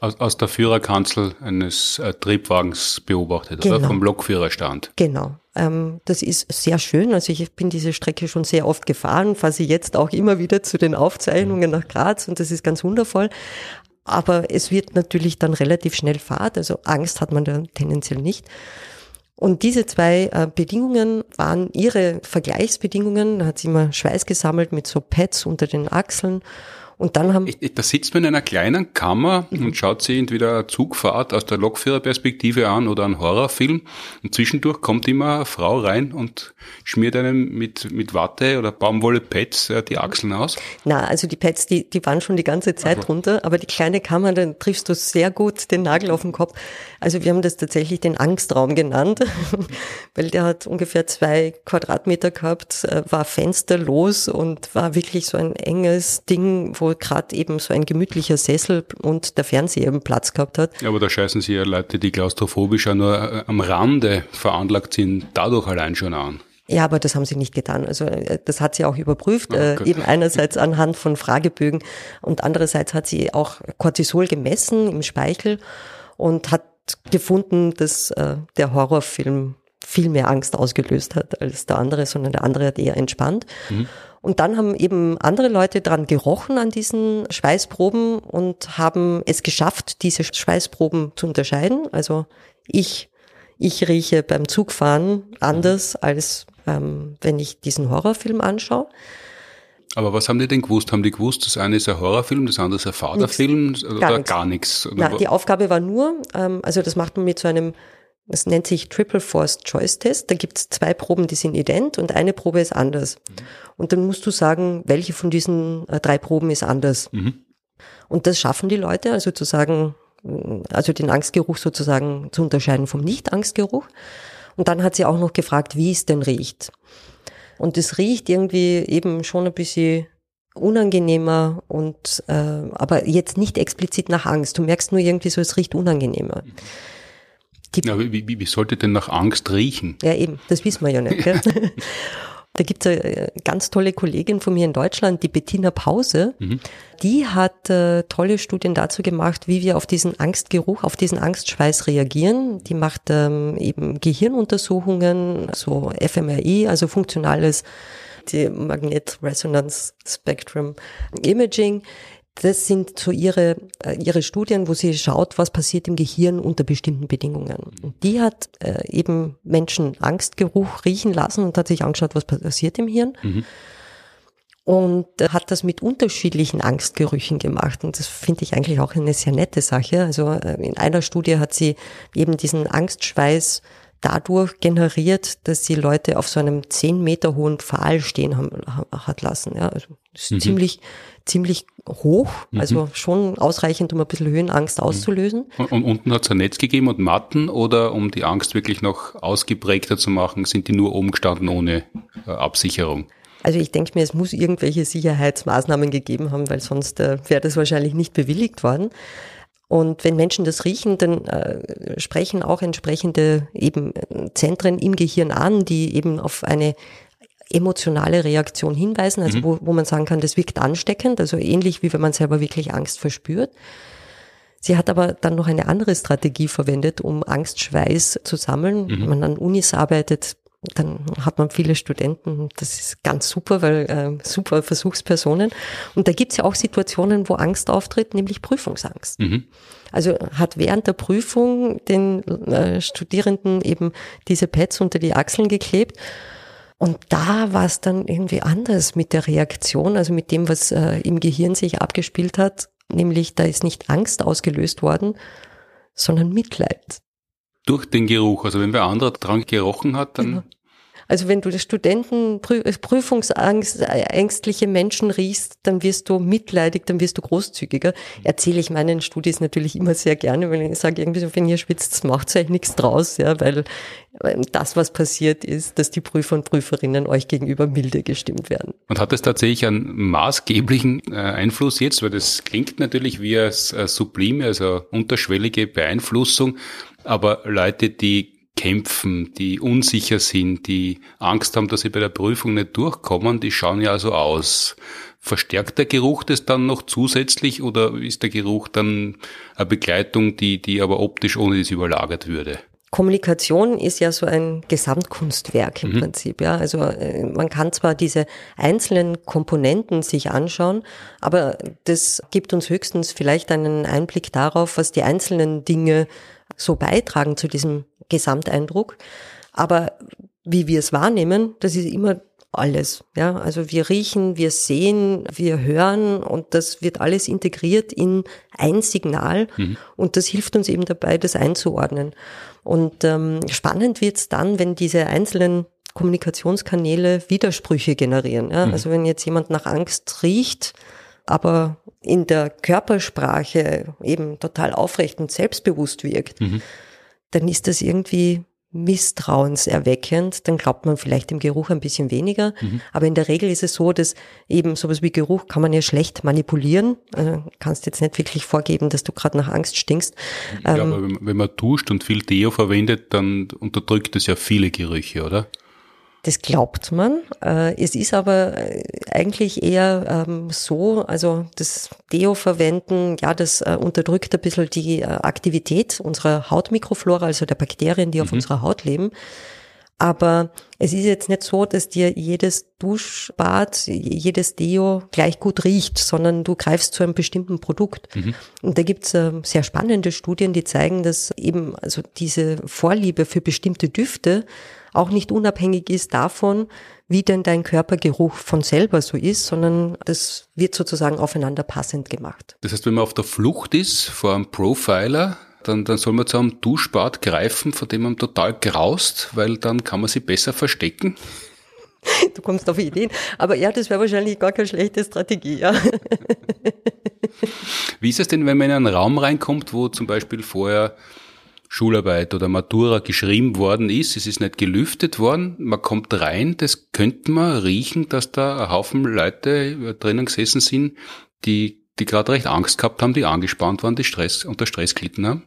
Aus, aus der Führerkanzel eines äh, Triebwagens beobachtet, genau. oder? Vom Lokführerstand. Genau. Ähm, das ist sehr schön. Also ich bin diese Strecke schon sehr oft gefahren, fahre sie jetzt auch immer wieder zu den Aufzeichnungen nach Graz und das ist ganz wundervoll. Aber es wird natürlich dann relativ schnell Fahrt, also Angst hat man da tendenziell nicht. Und diese zwei äh, Bedingungen waren ihre Vergleichsbedingungen. Da hat sie immer Schweiß gesammelt mit so Pads unter den Achseln und dann haben. Da sitzt man in einer kleinen Kammer mhm. und schaut sich entweder eine Zugfahrt aus der Lokführerperspektive an oder einen Horrorfilm. Und zwischendurch kommt immer eine Frau rein und schmiert einem mit, mit Watte oder Baumwolle-Pads äh, die Achseln aus. Na, also die Pads, die, die waren schon die ganze Zeit aber. runter, aber die kleine Kammer, dann triffst du sehr gut den Nagel auf den Kopf. Also wir haben das tatsächlich den Angstraum genannt, weil der hat ungefähr zwei Quadratmeter gehabt, äh, war fensterlos und war wirklich so ein enges Ding, wo gerade eben so ein gemütlicher Sessel und der Fernseher eben Platz gehabt hat. Ja, aber da scheißen Sie ja Leute, die klaustrophobisch ja nur äh, am Rande veranlagt sind, dadurch allein schon an. Ja, aber das haben sie nicht getan. Also äh, das hat sie auch überprüft, oh, äh, eben einerseits anhand von Fragebögen und andererseits hat sie auch Cortisol gemessen im Speichel und hat gefunden, dass äh, der Horrorfilm viel mehr Angst ausgelöst hat als der andere, sondern der andere hat eher entspannt. Mhm. Und dann haben eben andere Leute dran gerochen an diesen Schweißproben und haben es geschafft, diese Schweißproben zu unterscheiden. Also ich, ich rieche beim Zugfahren anders, als ähm, wenn ich diesen Horrorfilm anschaue. Aber was haben die denn gewusst? Haben die gewusst, das eine ist ein Horrorfilm, das andere ist ein Vaterfilm oder gar nichts? Gar nichts? Na, die Aufgabe war nur, ähm, also das macht man mit so einem das nennt sich Triple Forced Choice Test. Da gibt es zwei Proben, die sind ident und eine Probe ist anders. Mhm. Und dann musst du sagen, welche von diesen äh, drei Proben ist anders. Mhm. Und das schaffen die Leute, also zu sagen, also den Angstgeruch sozusagen zu unterscheiden vom Nicht-Angstgeruch. Und dann hat sie auch noch gefragt, wie es denn riecht. Und es riecht irgendwie eben schon ein bisschen unangenehmer und äh, aber jetzt nicht explizit nach Angst. Du merkst nur irgendwie so, es riecht unangenehmer. Mhm. Ja, wie, wie, wie sollte denn nach Angst riechen? Ja, eben, das wissen wir ja nicht. Gell? Da gibt es eine ganz tolle Kollegin von mir in Deutschland, die Bettina Pause. Mhm. Die hat äh, tolle Studien dazu gemacht, wie wir auf diesen Angstgeruch, auf diesen Angstschweiß reagieren. Die macht ähm, eben Gehirnuntersuchungen, so fMRI, also funktionales die Magnet Resonance Spectrum Imaging das sind so ihre, äh, ihre Studien, wo sie schaut, was passiert im Gehirn unter bestimmten Bedingungen. Und die hat äh, eben Menschen Angstgeruch riechen lassen und hat sich angeschaut, was passiert im Hirn. Mhm. und hat das mit unterschiedlichen Angstgerüchen gemacht. Und das finde ich eigentlich auch eine sehr nette Sache. Also äh, in einer Studie hat sie eben diesen Angstschweiß dadurch generiert, dass sie Leute auf so einem zehn Meter hohen Pfahl stehen haben, hat lassen. Ja, also das ist mhm. ziemlich, ziemlich hoch, mhm. also schon ausreichend, um ein bisschen Höhenangst mhm. auszulösen. Und, und unten hat es ein Netz gegeben und Matten oder um die Angst wirklich noch ausgeprägter zu machen, sind die nur oben gestanden ohne äh, Absicherung? Also ich denke mir, es muss irgendwelche Sicherheitsmaßnahmen gegeben haben, weil sonst äh, wäre das wahrscheinlich nicht bewilligt worden. Und wenn Menschen das riechen, dann äh, sprechen auch entsprechende eben Zentren im Gehirn an, die eben auf eine emotionale Reaktion hinweisen, also mhm. wo, wo man sagen kann, das wirkt ansteckend, also ähnlich wie wenn man selber wirklich Angst verspürt. Sie hat aber dann noch eine andere Strategie verwendet, um Angstschweiß zu sammeln. Mhm. Wenn man an Unis arbeitet, dann hat man viele Studenten, das ist ganz super, weil äh, super Versuchspersonen. Und da gibt es ja auch Situationen, wo Angst auftritt, nämlich Prüfungsangst. Mhm. Also hat während der Prüfung den äh, Studierenden eben diese Pads unter die Achseln geklebt. Und da war es dann irgendwie anders mit der Reaktion, also mit dem, was äh, im Gehirn sich abgespielt hat. Nämlich da ist nicht Angst ausgelöst worden, sondern Mitleid. Durch den Geruch. Also wenn wer anderer dran gerochen hat, dann. Also wenn du Studenten, prüfungsängstliche Menschen riechst, dann wirst du mitleidig, dann wirst du großzügiger. Erzähle ich meinen Studis natürlich immer sehr gerne, weil ich sage irgendwie so, wenn ihr schwitzt, macht euch nichts draus, ja, weil das, was passiert ist, dass die Prüfer und Prüferinnen euch gegenüber milde gestimmt werden. Und hat es tatsächlich einen maßgeblichen äh, Einfluss jetzt, weil das klingt natürlich wie eine sublime, also unterschwellige Beeinflussung, aber Leute, die kämpfen, die unsicher sind, die Angst haben, dass sie bei der Prüfung nicht durchkommen, die schauen ja also aus. Verstärkt der Geruch das dann noch zusätzlich oder ist der Geruch dann eine Begleitung, die, die aber optisch ohne das überlagert würde? Kommunikation ist ja so ein Gesamtkunstwerk im mhm. Prinzip, ja. Also äh, man kann zwar diese einzelnen Komponenten sich anschauen, aber das gibt uns höchstens vielleicht einen Einblick darauf, was die einzelnen Dinge so beitragen zu diesem Gesamteindruck. Aber wie wir es wahrnehmen, das ist immer alles. Ja, also wir riechen, wir sehen, wir hören und das wird alles integriert in ein Signal mhm. und das hilft uns eben dabei, das einzuordnen. Und ähm, spannend wird's dann, wenn diese einzelnen Kommunikationskanäle Widersprüche generieren. Ja? Mhm. Also wenn jetzt jemand nach Angst riecht, aber in der Körpersprache eben total aufrecht und selbstbewusst wirkt, mhm dann ist das irgendwie misstrauenserweckend, dann glaubt man vielleicht dem Geruch ein bisschen weniger. Mhm. Aber in der Regel ist es so, dass eben sowas wie Geruch kann man ja schlecht manipulieren. Also kannst jetzt nicht wirklich vorgeben, dass du gerade nach Angst stinkst. Ja, ähm, aber wenn man duscht und viel Deo verwendet, dann unterdrückt es ja viele Gerüche, oder? Das glaubt man. Äh, es ist aber äh, eigentlich eher ähm, so, also das Deo verwenden, ja, das äh, unterdrückt ein bisschen die Aktivität unserer Hautmikroflora, also der Bakterien, die auf mhm. unserer Haut leben. Aber es ist jetzt nicht so, dass dir jedes Duschbad, jedes Deo gleich gut riecht, sondern du greifst zu einem bestimmten Produkt. Mhm. Und da gibt's äh, sehr spannende Studien, die zeigen, dass eben also diese Vorliebe für bestimmte Düfte auch nicht unabhängig ist davon, wie denn dein Körpergeruch von selber so ist, sondern das wird sozusagen aufeinander passend gemacht. Das heißt, wenn man auf der Flucht ist vor einem Profiler, dann, dann soll man zu einem Duschbad greifen, vor dem man total graust, weil dann kann man sie besser verstecken. Du kommst auf Ideen. Aber ja, das wäre wahrscheinlich gar keine schlechte Strategie, ja. Wie ist es denn, wenn man in einen Raum reinkommt, wo zum Beispiel vorher Schularbeit oder Matura geschrieben worden ist, es ist nicht gelüftet worden, man kommt rein, das könnte man riechen, dass da ein Haufen Leute drinnen gesessen sind, die, die gerade recht Angst gehabt haben, die angespannt waren, die Stress, unter Stress gelitten haben.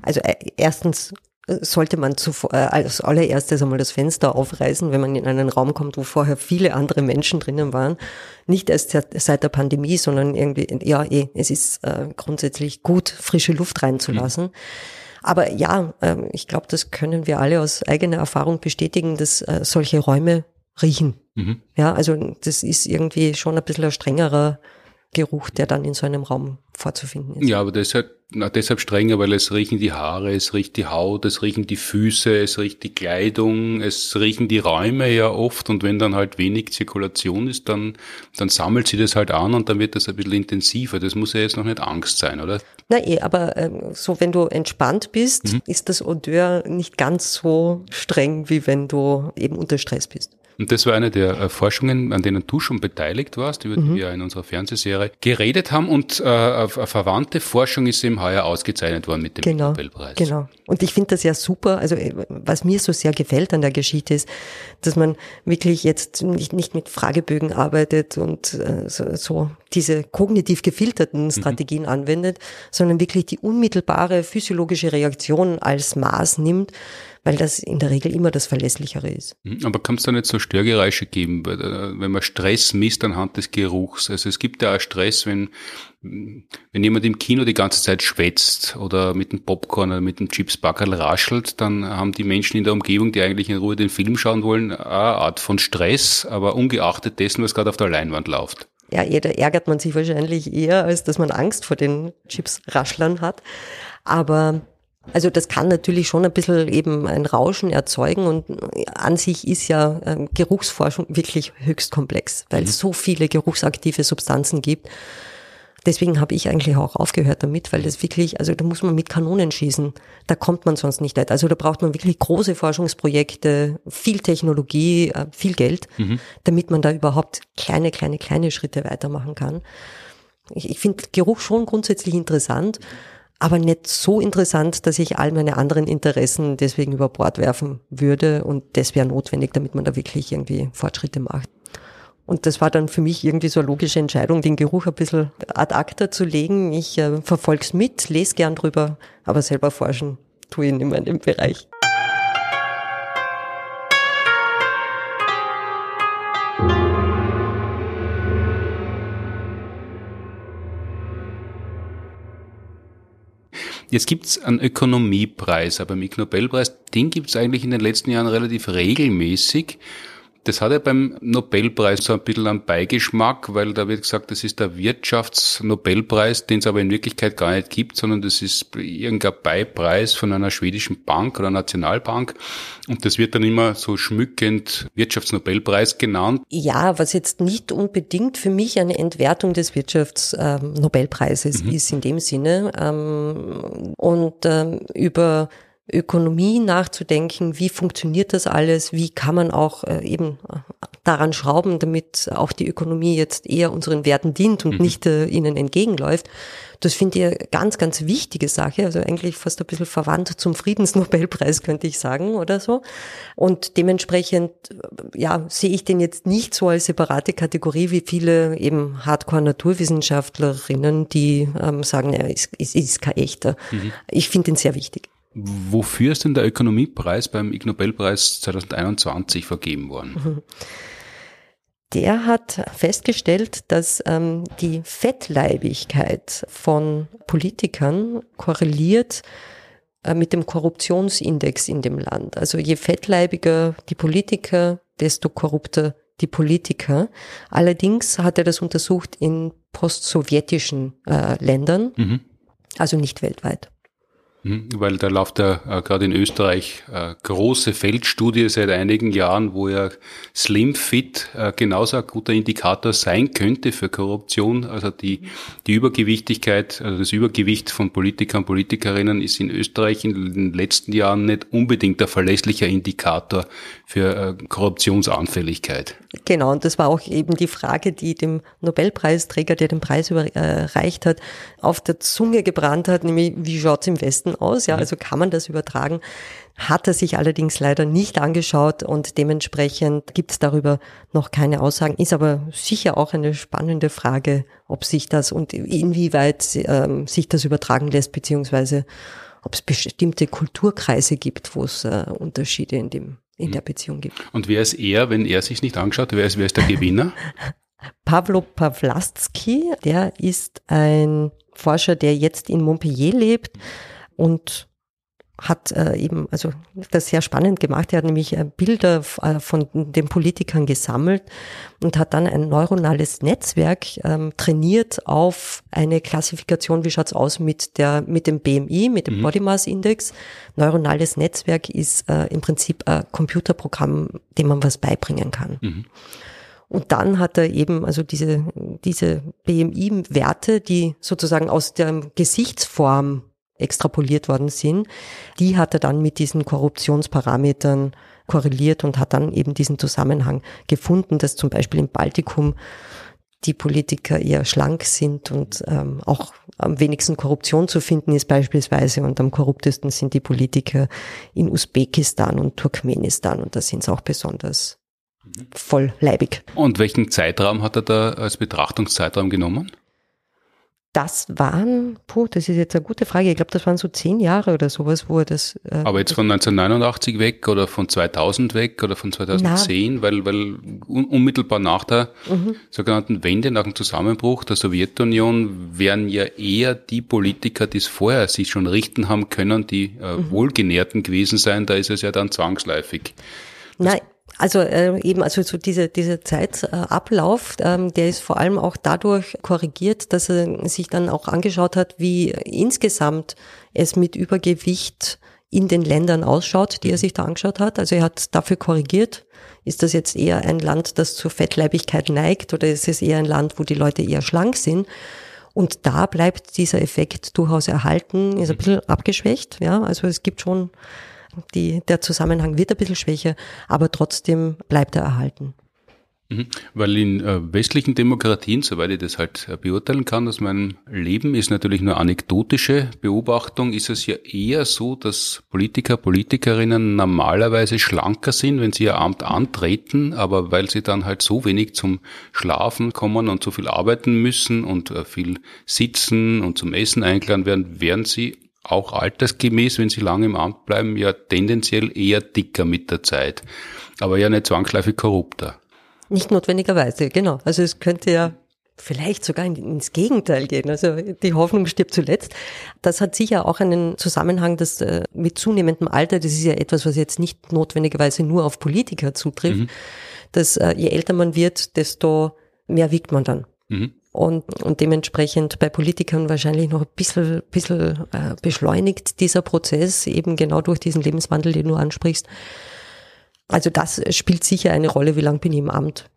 Also äh, erstens äh, sollte man zuvor, äh, als allererstes einmal das Fenster aufreißen, wenn man in einen Raum kommt, wo vorher viele andere Menschen drinnen waren. Nicht erst seit der Pandemie, sondern irgendwie, ja, eh, es ist äh, grundsätzlich gut, frische Luft reinzulassen. Mhm. Aber ja, ähm, ich glaube, das können wir alle aus eigener Erfahrung bestätigen, dass äh, solche Räume riechen. Mhm. Ja, also das ist irgendwie schon ein bisschen ein strengerer Geruch, der dann in so einem Raum vorzufinden ist. Ja, aber deshalb, na, deshalb strenger, weil es riechen die Haare, es riecht die Haut, es riechen die Füße, es riecht die Kleidung, es riechen die Räume ja oft und wenn dann halt wenig Zirkulation ist, dann, dann sammelt sie das halt an und dann wird das ein bisschen intensiver. Das muss ja jetzt noch nicht Angst sein, oder? Na eh, aber ähm, so wenn du entspannt bist, mhm. ist das Odeur nicht ganz so streng, wie wenn du eben unter Stress bist. Und das war eine der äh, Forschungen, an denen du schon beteiligt warst, über mhm. die wir in unserer Fernsehserie geredet haben. Und äh, eine verwandte Forschung ist eben heuer ausgezeichnet worden mit dem genau, Nobelpreis. Genau. Und ich finde das ja super. Also äh, was mir so sehr gefällt an der Geschichte ist, dass man wirklich jetzt nicht, nicht mit Fragebögen arbeitet und äh, so, so diese kognitiv gefilterten mhm. Strategien mhm. anwendet, sondern wirklich die unmittelbare physiologische Reaktion als Maß nimmt weil das in der Regel immer das Verlässlichere ist. Mhm, aber kann es da nicht so Störgeräusche geben, äh, wenn man Stress misst anhand des Geruchs? Also es gibt ja auch Stress, wenn, wenn jemand im Kino die ganze Zeit schwätzt oder mit dem Popcorn oder mit dem Chipsbackerl raschelt, dann haben die Menschen in der Umgebung, die eigentlich in Ruhe den Film schauen wollen, eine Art von Stress, aber ungeachtet dessen, was gerade auf der Leinwand läuft. Ja, da ärgert man sich wahrscheinlich eher, als dass man Angst vor den Chipsraschlern hat. Aber also das kann natürlich schon ein bisschen eben ein Rauschen erzeugen und an sich ist ja ähm, Geruchsforschung wirklich höchst komplex, weil es mhm. so viele geruchsaktive Substanzen gibt. Deswegen habe ich eigentlich auch aufgehört damit, weil das wirklich, also da muss man mit Kanonen schießen. Da kommt man sonst nicht weit. Also da braucht man wirklich große Forschungsprojekte, viel Technologie, äh, viel Geld, mhm. damit man da überhaupt kleine, kleine, kleine Schritte weitermachen kann. Ich, ich finde Geruch schon grundsätzlich interessant, aber nicht so interessant, dass ich all meine anderen Interessen deswegen über Bord werfen würde und das wäre notwendig, damit man da wirklich irgendwie Fortschritte macht. Und das war dann für mich irgendwie so eine logische Entscheidung, den Geruch ein bisschen ad acta zu legen. Ich äh, verfolg's mit, lese gern drüber, aber selber forschen tue ich in meinem Bereich. Jetzt gibt's einen Ökonomiepreis, aber beim Ig Nobelpreis, den gibt's eigentlich in den letzten Jahren relativ regelmäßig. Das hat ja beim Nobelpreis so ein bisschen einen Beigeschmack, weil da wird gesagt, das ist der Wirtschaftsnobelpreis, den es aber in Wirklichkeit gar nicht gibt, sondern das ist irgendein Beipreis von einer schwedischen Bank oder Nationalbank. Und das wird dann immer so schmückend Wirtschaftsnobelpreis genannt. Ja, was jetzt nicht unbedingt für mich eine Entwertung des Wirtschaftsnobelpreises mhm. ist in dem Sinne. Ähm, und ähm, über Ökonomie nachzudenken, wie funktioniert das alles, wie kann man auch äh, eben äh, daran schrauben, damit auch die Ökonomie jetzt eher unseren Werten dient und mhm. nicht äh, ihnen entgegenläuft. Das finde ich eine ganz, ganz wichtige Sache, also eigentlich fast ein bisschen verwandt zum Friedensnobelpreis, könnte ich sagen, oder so. Und dementsprechend, ja, sehe ich den jetzt nicht so als separate Kategorie wie viele eben Hardcore-Naturwissenschaftlerinnen, die ähm, sagen, er ist, ist, ist kein echter. Mhm. Ich finde ihn sehr wichtig. Wofür ist denn der Ökonomiepreis beim Ig Nobelpreis 2021 vergeben worden? Der hat festgestellt, dass ähm, die Fettleibigkeit von Politikern korreliert äh, mit dem Korruptionsindex in dem Land. Also je fettleibiger die Politiker, desto korrupter die Politiker. Allerdings hat er das untersucht in postsowjetischen äh, Ländern, mhm. also nicht weltweit. Hm, weil da läuft ja äh, gerade in Österreich äh, große Feldstudie seit einigen Jahren, wo ja Slim Fit äh, genauso ein guter Indikator sein könnte für Korruption. Also die, die Übergewichtigkeit, also das Übergewicht von Politikern und Politikerinnen ist in Österreich in den letzten Jahren nicht unbedingt der verlässlicher Indikator für äh, Korruptionsanfälligkeit. Genau, und das war auch eben die Frage, die dem Nobelpreisträger, der den Preis überreicht hat, auf der Zunge gebrannt hat, nämlich wie schaut's im Westen aus? Ja, mhm. also kann man das übertragen? Hat er sich allerdings leider nicht angeschaut und dementsprechend gibt es darüber noch keine Aussagen. Ist aber sicher auch eine spannende Frage, ob sich das und inwieweit ähm, sich das übertragen lässt, beziehungsweise ob es bestimmte Kulturkreise gibt, wo es äh, Unterschiede in dem in der Beziehung gibt. Und wer ist er, wenn er sich nicht angeschaut? Wer ist, wer ist der Gewinner? Pavlo Pawlastski, der ist ein Forscher, der jetzt in Montpellier lebt und hat äh, eben also das sehr spannend gemacht. Er hat nämlich äh, Bilder äh, von den Politikern gesammelt und hat dann ein neuronales Netzwerk ähm, trainiert auf eine Klassifikation, wie schaut's aus mit der mit dem BMI, mit dem mhm. Body Mass Index. Neuronales Netzwerk ist äh, im Prinzip ein Computerprogramm, dem man was beibringen kann. Mhm. Und dann hat er eben also diese, diese BMI-Werte, die sozusagen aus der Gesichtsform extrapoliert worden sind, die hat er dann mit diesen Korruptionsparametern korreliert und hat dann eben diesen Zusammenhang gefunden, dass zum Beispiel im Baltikum die Politiker eher schlank sind und ähm, auch am wenigsten Korruption zu finden ist beispielsweise und am korruptesten sind die Politiker in Usbekistan und Turkmenistan und da sind es auch besonders vollleibig. Und welchen Zeitraum hat er da als Betrachtungszeitraum genommen? Das waren, puh, das ist jetzt eine gute Frage. Ich glaube, das waren so zehn Jahre oder sowas, wo er das. Äh, Aber jetzt von 1989 weg oder von 2000 weg oder von 2010, na, weil, weil unmittelbar nach der mhm. sogenannten Wende, nach dem Zusammenbruch der Sowjetunion, wären ja eher die Politiker, die es vorher sich schon richten haben können, die äh, mhm. Wohlgenährten gewesen sein. Da ist es ja dann zwangsläufig. Nein, also äh, eben, also so diese, dieser Zeitablauf, äh, ähm, der ist vor allem auch dadurch korrigiert, dass er sich dann auch angeschaut hat, wie insgesamt es mit Übergewicht in den Ländern ausschaut, die er sich da angeschaut hat. Also er hat dafür korrigiert, ist das jetzt eher ein Land, das zur Fettleibigkeit neigt oder ist es eher ein Land, wo die Leute eher schlank sind? Und da bleibt dieser Effekt durchaus erhalten, ist ein bisschen abgeschwächt. Ja, also es gibt schon die, der Zusammenhang wird ein bisschen schwächer, aber trotzdem bleibt er erhalten. Mhm. Weil in äh, westlichen Demokratien, soweit ich das halt äh, beurteilen kann aus meinem Leben, ist natürlich nur anekdotische Beobachtung, ist es ja eher so, dass Politiker, Politikerinnen normalerweise schlanker sind, wenn sie ihr Amt antreten, aber weil sie dann halt so wenig zum Schlafen kommen und so viel arbeiten müssen und äh, viel sitzen und zum Essen eingeladen werden, werden sie auch altersgemäß, wenn sie lange im Amt bleiben, ja tendenziell eher dicker mit der Zeit, aber ja nicht zwangsläufig korrupter. Nicht notwendigerweise, genau. Also es könnte ja vielleicht sogar ins Gegenteil gehen. Also die Hoffnung stirbt zuletzt. Das hat sicher auch einen Zusammenhang, dass äh, mit zunehmendem Alter, das ist ja etwas, was jetzt nicht notwendigerweise nur auf Politiker zutrifft, mhm. dass äh, je älter man wird, desto mehr wiegt man dann. Mhm und, und dementsprechend bei Politikern wahrscheinlich noch ein bisschen, bisschen äh, beschleunigt dieser Prozess, eben genau durch diesen Lebenswandel, den du ansprichst. Also das spielt sicher eine Rolle, wie lange bin ich im Amt.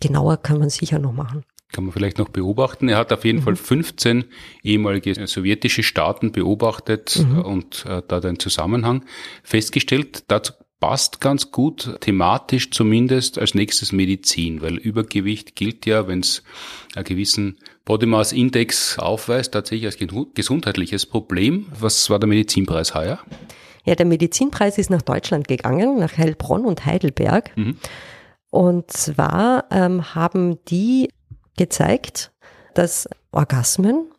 Genauer kann man sicher noch machen. Kann man vielleicht noch beobachten. Er hat auf jeden mhm. Fall 15 ehemalige sowjetische Staaten beobachtet mhm. und äh, da den Zusammenhang festgestellt. Dazu passt ganz gut, thematisch zumindest als nächstes Medizin, weil Übergewicht gilt ja, wenn es einen gewissen Body Mass Index aufweist, tatsächlich als gesundheitliches Problem. Was war der Medizinpreis heuer? Ja, der Medizinpreis ist nach Deutschland gegangen, nach Heilbronn und Heidelberg. Mhm. Und zwar ähm, haben die gezeigt, dass Orgasmen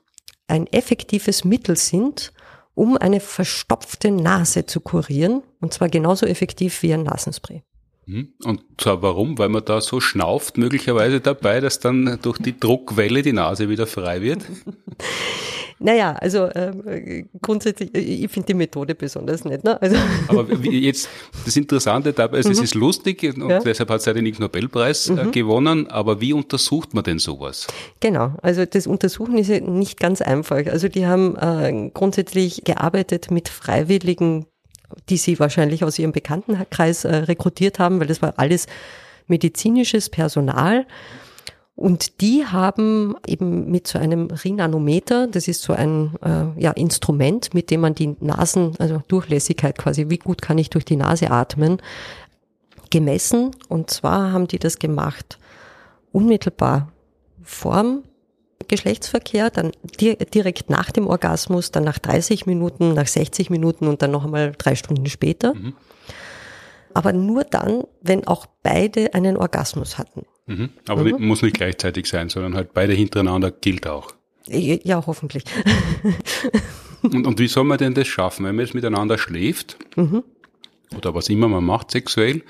ein effektives Mittel sind, um eine verstopfte Nase zu kurieren. Und zwar genauso effektiv wie ein Nasenspray. Hm? Und zwar warum? Weil man da so schnauft möglicherweise dabei, dass dann durch die Druckwelle die Nase wieder frei wird? Naja, also äh, grundsätzlich, ich finde die Methode besonders nett. Ne? Also Aber wie jetzt, das Interessante dabei ist, mhm. es ist lustig und ja. deshalb hat es ja den Ig Nobelpreis äh, mhm. gewonnen, aber wie untersucht man denn sowas? Genau, also das Untersuchen ist ja nicht ganz einfach. Also die haben äh, grundsätzlich gearbeitet mit Freiwilligen, die sie wahrscheinlich aus ihrem Bekanntenkreis äh, rekrutiert haben, weil das war alles medizinisches Personal. Und die haben eben mit so einem Rinanometer, das ist so ein äh, ja, Instrument, mit dem man die Nasen, also Durchlässigkeit quasi, wie gut kann ich durch die Nase atmen, gemessen. Und zwar haben die das gemacht unmittelbar vorm Geschlechtsverkehr, dann direkt nach dem Orgasmus, dann nach 30 Minuten, nach 60 Minuten und dann noch einmal drei Stunden später. Mhm. Aber nur dann, wenn auch beide einen Orgasmus hatten. Mhm. Aber mhm. muss nicht gleichzeitig sein, sondern halt beide hintereinander gilt auch. Ja, hoffentlich. und, und wie soll man denn das schaffen, wenn man jetzt miteinander schläft? Mhm. Oder was immer man macht sexuell.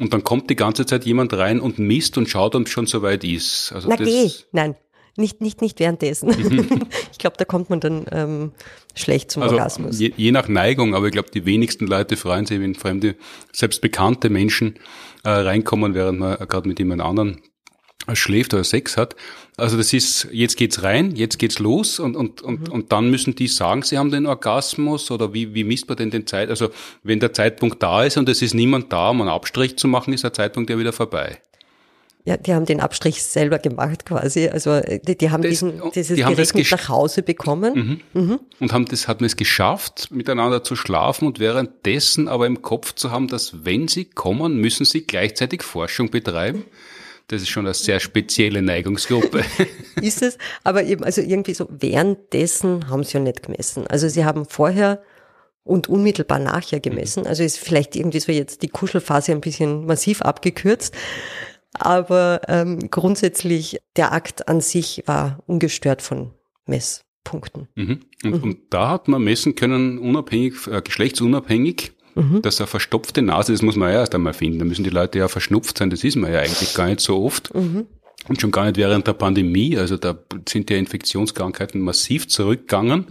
Und dann kommt die ganze Zeit jemand rein und misst und schaut, ob es schon soweit ist. Also Na, das, geh. Nein. Nicht, nicht, nicht währenddessen. Mhm. ich glaube, da kommt man dann ähm, schlecht zum also Orgasmus. Je, je nach Neigung, aber ich glaube, die wenigsten Leute freuen sich, wenn fremde, selbst bekannte Menschen äh, reinkommen, während man gerade mit jemand anderen schläft oder Sex hat. Also das ist, jetzt geht's rein, jetzt geht's los und, und, und, mhm. und dann müssen die sagen, sie haben den Orgasmus oder wie, wie misst man denn den Zeit? Also wenn der Zeitpunkt da ist und es ist niemand da, um einen Abstrich zu machen, ist der Zeitpunkt ja wieder vorbei. Ja, die haben den Abstrich selber gemacht quasi. Also die, die haben das, diesen, dieses die haben Gerät nach Hause bekommen. Mhm. Mhm. Und haben das, hat es geschafft, miteinander zu schlafen und währenddessen aber im Kopf zu haben, dass wenn sie kommen, müssen sie gleichzeitig Forschung betreiben. Das ist schon eine sehr spezielle Neigungsgruppe. ist es, aber eben, also irgendwie so, währenddessen haben sie ja nicht gemessen. Also sie haben vorher und unmittelbar nachher gemessen. Also ist vielleicht irgendwie so jetzt die Kuschelphase ein bisschen massiv abgekürzt. Aber ähm, grundsätzlich der Akt an sich war ungestört von Messpunkten. Mhm. Und, mhm. und, da hat man messen können, unabhängig, äh, geschlechtsunabhängig, mhm. dass eine verstopfte Nase, das muss man ja erst einmal finden. Da müssen die Leute ja verschnupft sein, das ist man ja eigentlich gar nicht so oft. Mhm. Und schon gar nicht während der Pandemie. Also da sind ja Infektionskrankheiten massiv zurückgegangen.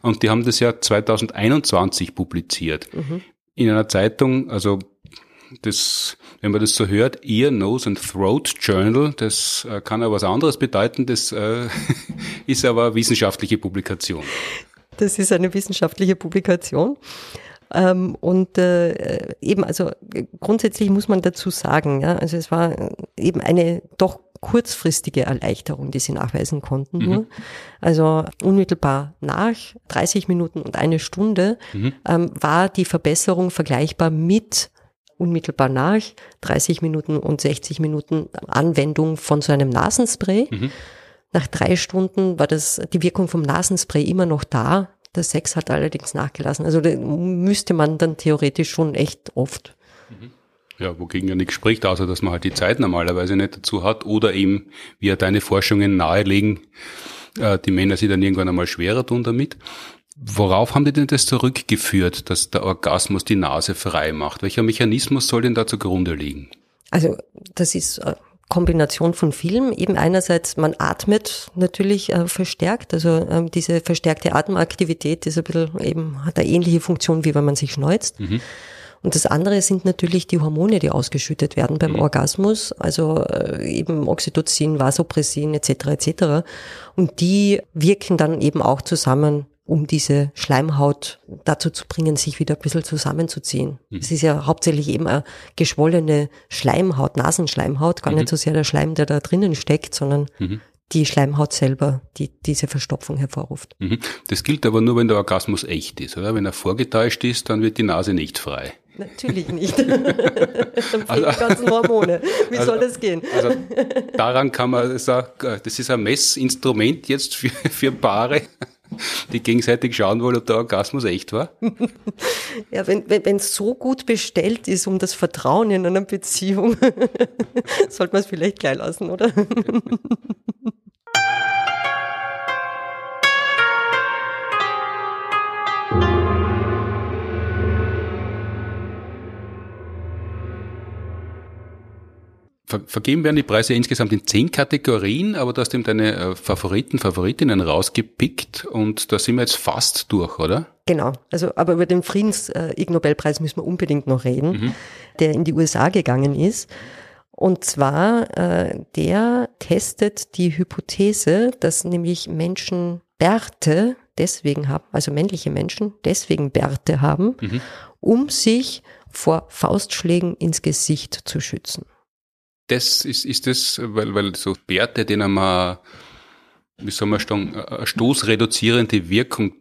Und die haben das ja 2021 publiziert. Mhm. In einer Zeitung, also das, wenn man das so hört, Ear, Nose and Throat Journal, das äh, kann ja was anderes bedeuten, das äh, ist aber eine wissenschaftliche Publikation. Das ist eine wissenschaftliche Publikation. Ähm, und äh, eben, also grundsätzlich muss man dazu sagen, ja, also es war eben eine doch kurzfristige Erleichterung, die sie nachweisen konnten. Mhm. Nur. Also unmittelbar nach 30 Minuten und eine Stunde mhm. ähm, war die Verbesserung vergleichbar mit unmittelbar nach 30 Minuten und 60 Minuten Anwendung von so einem Nasenspray. Mhm. Nach drei Stunden war das, die Wirkung vom Nasenspray immer noch da. Der Sex hat allerdings nachgelassen. Also müsste man dann theoretisch schon echt oft. Mhm. Ja, wogegen ja nichts spricht, außer dass man halt die Zeit normalerweise nicht dazu hat oder eben, wie ja deine Forschungen nahelegen, äh, die Männer sich dann irgendwann einmal schwerer tun damit. Worauf haben die denn das zurückgeführt, dass der Orgasmus die Nase frei macht? Welcher Mechanismus soll denn da zugrunde liegen? Also das ist äh, Kombination von vielen. Eben einerseits, man atmet natürlich äh, verstärkt. Also äh, diese verstärkte Atemaktivität ist ein bisschen eben, hat eine ähnliche Funktion, wie wenn man sich schneuzt. Mhm. Und das andere sind natürlich die Hormone, die ausgeschüttet werden beim mhm. Orgasmus, also äh, eben Oxytocin, Vasopressin etc. etc. Und die wirken dann eben auch zusammen um diese Schleimhaut dazu zu bringen, sich wieder ein bisschen zusammenzuziehen. Mhm. Es ist ja hauptsächlich eben eine geschwollene Schleimhaut, Nasenschleimhaut, gar mhm. nicht so sehr der Schleim, der da drinnen steckt, sondern mhm. die Schleimhaut selber, die diese Verstopfung hervorruft. Mhm. Das gilt aber nur, wenn der Orgasmus echt ist, oder? Wenn er vorgetäuscht ist, dann wird die Nase nicht frei. Natürlich nicht. dann also, die ganzen Hormone. Wie also, soll das gehen? Also daran kann man sagen, das ist ein Messinstrument jetzt für, für Paare die gegenseitig schauen wollen, ob der Orgasmus echt war? Ja, wenn es wenn, so gut bestellt ist um das Vertrauen in einer Beziehung, sollte man es vielleicht gleich lassen, oder? vergeben werden die Preise insgesamt in zehn Kategorien, aber du hast eben deine äh, Favoriten, Favoritinnen rausgepickt und da sind wir jetzt fast durch, oder? Genau, also aber über den Friedens-Ig Nobelpreis müssen wir unbedingt noch reden, mhm. der in die USA gegangen ist. Und zwar, äh, der testet die Hypothese, dass nämlich Menschen Bärte deswegen haben, also männliche Menschen deswegen Bärte haben, mhm. um sich vor Faustschlägen ins Gesicht zu schützen das ist, ist das, weil, weil so Bärte, denen man, wie soll man sagen, eine stoßreduzierende Wirkung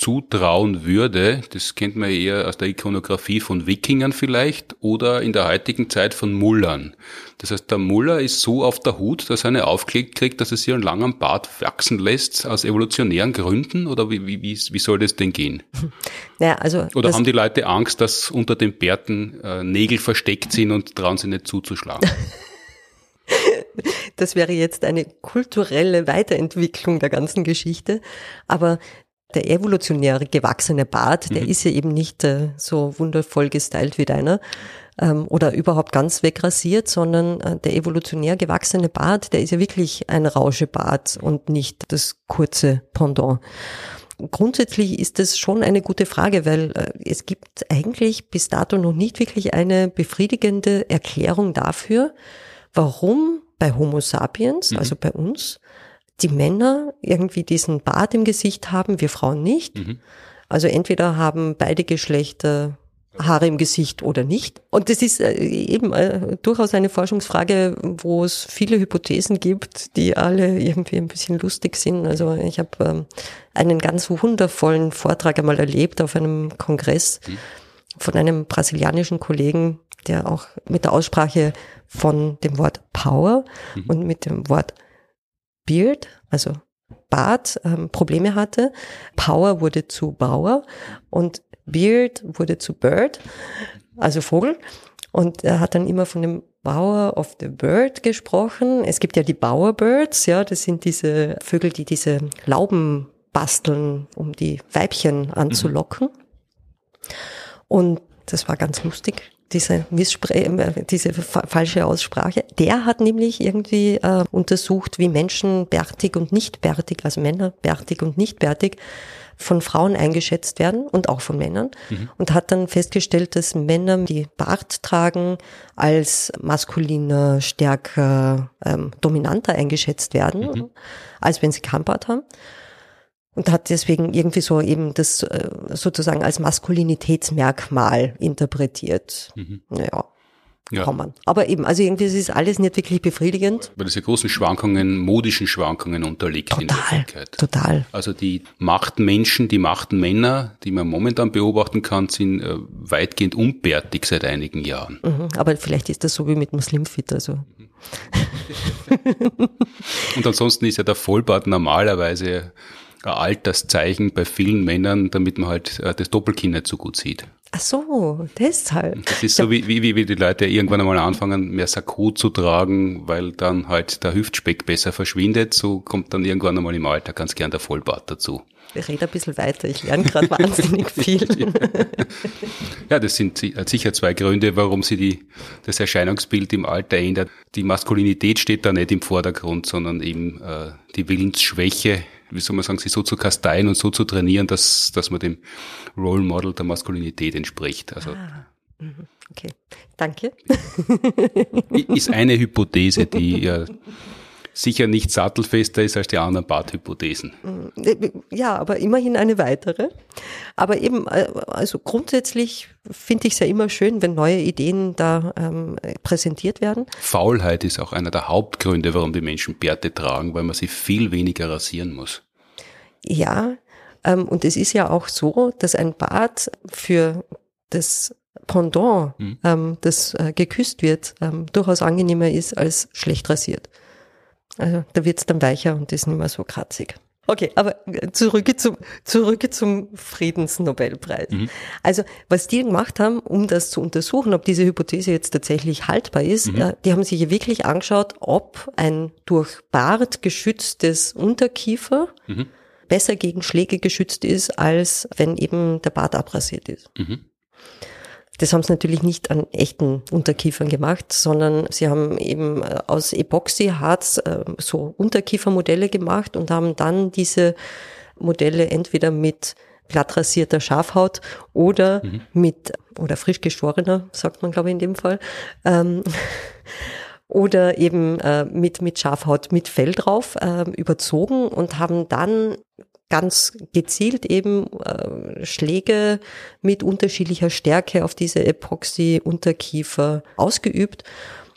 zutrauen würde, das kennt man eher aus der Ikonografie von Wikingern vielleicht oder in der heutigen Zeit von Mullern. Das heißt, der Muller ist so auf der Hut, dass er eine aufgelegt kriegt, dass er sich einen langen Bart wachsen lässt aus evolutionären Gründen oder wie, wie, wie soll das denn gehen? Ja, also oder haben die Leute Angst, dass unter den Bärten äh, Nägel versteckt sind und trauen sie nicht zuzuschlagen? Das wäre jetzt eine kulturelle Weiterentwicklung der ganzen Geschichte. Aber der evolutionäre gewachsene Bart, der mhm. ist ja eben nicht äh, so wundervoll gestylt wie deiner ähm, oder überhaupt ganz wegrasiert, sondern äh, der evolutionär gewachsene Bart, der ist ja wirklich ein Rauschebart und nicht das kurze Pendant. Grundsätzlich ist das schon eine gute Frage, weil äh, es gibt eigentlich bis dato noch nicht wirklich eine befriedigende Erklärung dafür, warum bei Homo sapiens, mhm. also bei uns, die Männer irgendwie diesen Bart im Gesicht haben, wir Frauen nicht. Mhm. Also entweder haben beide Geschlechter Haare im Gesicht oder nicht. Und das ist äh, eben äh, durchaus eine Forschungsfrage, wo es viele Hypothesen gibt, die alle irgendwie ein bisschen lustig sind. Also ich habe ähm, einen ganz wundervollen Vortrag einmal erlebt auf einem Kongress mhm. von einem brasilianischen Kollegen, der auch mit der Aussprache von dem Wort Power mhm. und mit dem Wort Beard, also Bart, ähm, Probleme hatte. Power wurde zu Bauer und Beard wurde zu Bird, also Vogel. Und er hat dann immer von dem Bauer of the Bird gesprochen. Es gibt ja die Bauerbirds, ja, das sind diese Vögel, die diese Lauben basteln, um die Weibchen anzulocken. Mhm. Und das war ganz lustig, diese, äh, diese fa falsche Aussprache. Der hat nämlich irgendwie äh, untersucht, wie Menschen bärtig und nicht bärtig, also Männer bärtig und nicht bärtig, von Frauen eingeschätzt werden und auch von Männern mhm. und hat dann festgestellt, dass Männer, die Bart tragen, als maskuliner, stärker, ähm, dominanter eingeschätzt werden, mhm. als wenn sie kein Bart haben. Und hat deswegen irgendwie so eben das äh, sozusagen als Maskulinitätsmerkmal interpretiert. Mhm. Naja ja. kommen. Aber eben, also irgendwie ist es alles nicht wirklich befriedigend. Weil es ja großen Schwankungen, modischen Schwankungen unterliegt total, in der Öffentlichkeit. Total. Also die Machtmenschen, die Machtmänner, die man momentan beobachten kann, sind äh, weitgehend unbärtig seit einigen Jahren. Mhm, aber vielleicht ist das so wie mit Muslimfit, also. Und ansonsten ist ja der Vollbart normalerweise Alterszeichen bei vielen Männern, damit man halt äh, das Doppelkinn nicht so gut sieht. Ach so, deshalb. Das ist so wie, wie, wie die Leute irgendwann einmal anfangen, mehr Sakko zu tragen, weil dann halt der Hüftspeck besser verschwindet. So kommt dann irgendwann einmal im Alter ganz gern der Vollbart dazu. Ich rede ein bisschen weiter, ich lerne gerade wahnsinnig viel. ja, das sind sicher zwei Gründe, warum sich die, das Erscheinungsbild im Alter ändert. Die Maskulinität steht da nicht im Vordergrund, sondern eben äh, die Willensschwäche, wie soll man sagen, sich so zu kasteien und so zu trainieren, dass, dass man dem Role Model der Maskulinität entspricht. Also, ah, mhm. okay, danke. Ist eine Hypothese, die ja sicher nicht sattelfester ist als die anderen Barthypothesen. Ja, aber immerhin eine weitere. Aber eben, äh, also grundsätzlich finde ich es ja immer schön, wenn neue Ideen da ähm, präsentiert werden. Faulheit ist auch einer der Hauptgründe, warum die Menschen Bärte tragen, weil man sie viel weniger rasieren muss. Ja, ähm, und es ist ja auch so, dass ein Bart für das Pendant, mhm. ähm, das äh, geküsst wird, ähm, durchaus angenehmer ist als schlecht rasiert. Also da wird es dann weicher und ist nicht mehr so kratzig. Okay, aber zurück zum, zurück zum Friedensnobelpreis. Mhm. Also, was die gemacht haben, um das zu untersuchen, ob diese Hypothese jetzt tatsächlich haltbar ist, mhm. äh, die haben sich wirklich angeschaut, ob ein durch Bart geschütztes Unterkiefer mhm. besser gegen Schläge geschützt ist, als wenn eben der Bart abrasiert ist. Das haben sie natürlich nicht an echten Unterkiefern gemacht, sondern sie haben eben äh, aus Epoxyharz äh, so Unterkiefermodelle gemacht und haben dann diese Modelle entweder mit glatt rasierter Schafhaut oder mhm. mit, oder frisch geschorener, sagt man glaube ich in dem Fall, ähm, oder eben äh, mit, mit Schafhaut mit Fell drauf äh, überzogen und haben dann ganz gezielt eben äh, Schläge mit unterschiedlicher Stärke auf diese Epoxy-Unterkiefer ausgeübt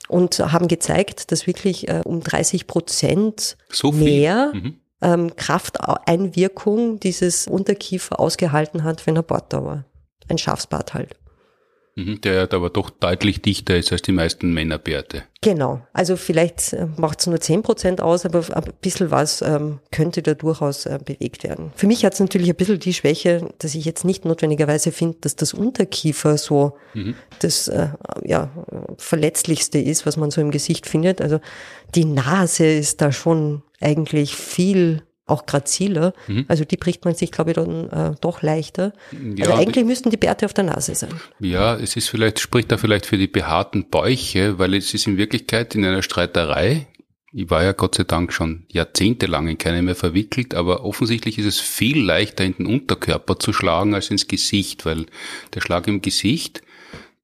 und haben gezeigt, dass wirklich äh, um 30 Prozent so mehr mhm. ähm, Krafteinwirkung dieses Unterkiefer ausgehalten hat, wenn er Bord da war. Ein Schafsbart halt. Mhm, der aber doch deutlich dichter ist als die meisten Männerbärte. Genau. Also vielleicht äh, macht es nur zehn Prozent aus, aber ein bisschen was ähm, könnte da durchaus äh, bewegt werden. Für mich hat es natürlich ein bisschen die Schwäche, dass ich jetzt nicht notwendigerweise finde, dass das Unterkiefer so mhm. das äh, ja, verletzlichste ist, was man so im Gesicht findet. Also die Nase ist da schon eigentlich viel auch graziler. Mhm. Also die bricht man sich, glaube ich, dann äh, doch leichter. Ja, also eigentlich müssten die Bärte auf der Nase sein. Ja, es ist vielleicht, spricht da vielleicht für die behaarten Bäuche, weil es ist in Wirklichkeit in einer Streiterei ich war ja Gott sei Dank schon jahrzehntelang in keine mehr verwickelt, aber offensichtlich ist es viel leichter in den Unterkörper zu schlagen als ins Gesicht, weil der Schlag im Gesicht,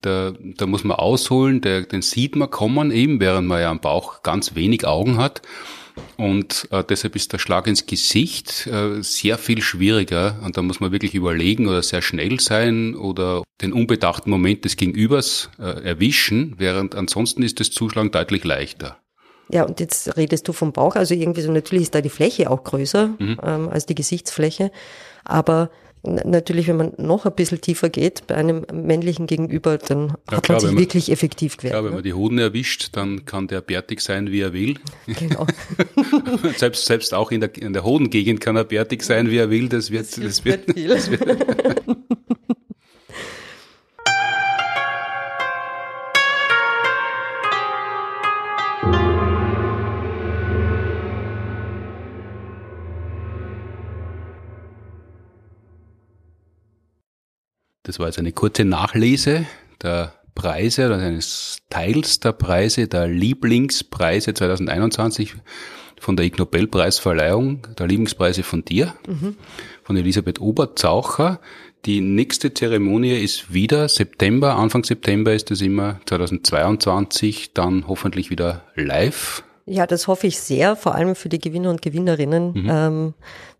da, da muss man ausholen, der, den sieht man kommen eben, während man ja am Bauch ganz wenig Augen hat. Und äh, deshalb ist der Schlag ins Gesicht äh, sehr viel schwieriger und da muss man wirklich überlegen oder sehr schnell sein oder den unbedachten Moment des Gegenübers äh, erwischen, während ansonsten ist das Zuschlagen deutlich leichter. Ja, und jetzt redest du vom Bauch, also irgendwie so, natürlich ist da die Fläche auch größer mhm. ähm, als die Gesichtsfläche, aber natürlich, wenn man noch ein bisschen tiefer geht bei einem männlichen Gegenüber, dann ja, hat klar, man sich man, wirklich effektiv gewehrt. Ja, wenn ne? man die Hoden erwischt, dann kann der bärtig sein, wie er will. Genau. selbst, selbst auch in der, in der Hodengegend kann er bärtig sein, wie er will. Das wird, das, das wird, viel. Das wird Das war jetzt eine kurze Nachlese der Preise oder eines Teils der Preise, der Lieblingspreise 2021 von der Ig Nobelpreisverleihung, der Lieblingspreise von dir, mhm. von Elisabeth Oberzaucher. Die nächste Zeremonie ist wieder September, Anfang September ist es immer 2022, dann hoffentlich wieder live ja, das hoffe ich sehr, vor allem für die Gewinner und Gewinnerinnen, mhm. ähm,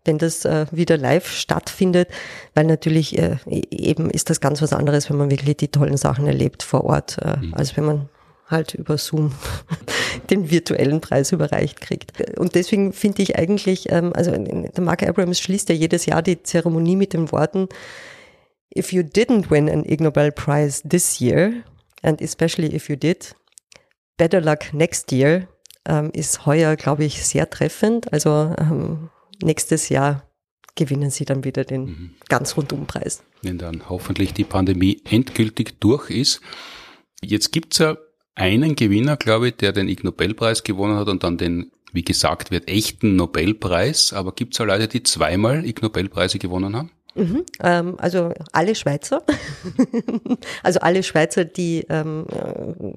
wenn das äh, wieder live stattfindet, weil natürlich äh, e-, eben ist das ganz was anderes, wenn man wirklich die tollen Sachen erlebt vor Ort, äh, mhm. als wenn man halt über Zoom den virtuellen Preis überreicht kriegt. Und deswegen finde ich eigentlich, ähm, also der Mark Abrams schließt ja jedes Jahr die Zeremonie mit den Worten, If you didn't win an Ig Nobel Prize this year, and especially if you did, better luck next year ähm, ist heuer, glaube ich, sehr treffend. Also ähm, nächstes Jahr gewinnen sie dann wieder den mhm. ganz Rundumpreis. Wenn dann hoffentlich die Pandemie endgültig durch ist. Jetzt gibt's ja einen Gewinner, glaube ich, der den Ig Nobelpreis gewonnen hat und dann den, wie gesagt wird, echten Nobelpreis. Aber gibt's ja Leute, die zweimal Ig Nobelpreise gewonnen haben? Mhm, ähm, also alle Schweizer, also alle Schweizer, die ähm,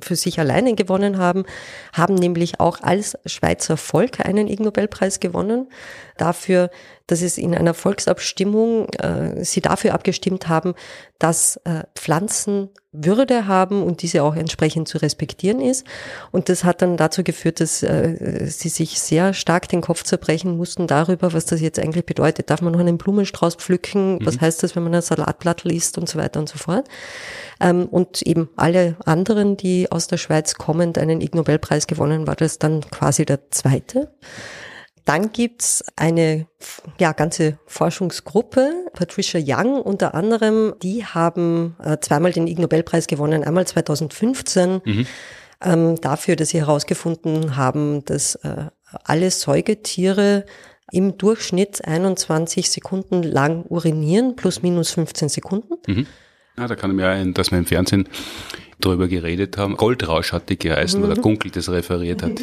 für sich alleine gewonnen haben, haben nämlich auch als Schweizer Volk einen Ig Nobelpreis gewonnen. Dafür, dass es in einer Volksabstimmung äh, sie dafür abgestimmt haben, dass äh, Pflanzen Würde haben und diese auch entsprechend zu respektieren ist. Und das hat dann dazu geführt, dass äh, sie sich sehr stark den Kopf zerbrechen mussten darüber, was das jetzt eigentlich bedeutet. Darf man noch einen Blumenstrauß pflücken? Mhm. Was heißt das, wenn man ein Salatblatt liest und so weiter und so fort? Ähm, und eben alle anderen, die aus der Schweiz kommend einen Ig Nobelpreis gewonnen, war das dann quasi der zweite. Dann gibt's eine ja, ganze Forschungsgruppe, Patricia Young unter anderem, die haben äh, zweimal den Ig Nobelpreis gewonnen, einmal 2015 mhm. ähm, dafür, dass sie herausgefunden haben, dass äh, alle Säugetiere im Durchschnitt 21 Sekunden lang urinieren, plus minus 15 Sekunden. Mhm. Ja, da kann ich mir erinnern, dass wir im Fernsehen drüber geredet haben. Goldrausch hat die geheißen, mhm. weil der Gunkel das referiert hat.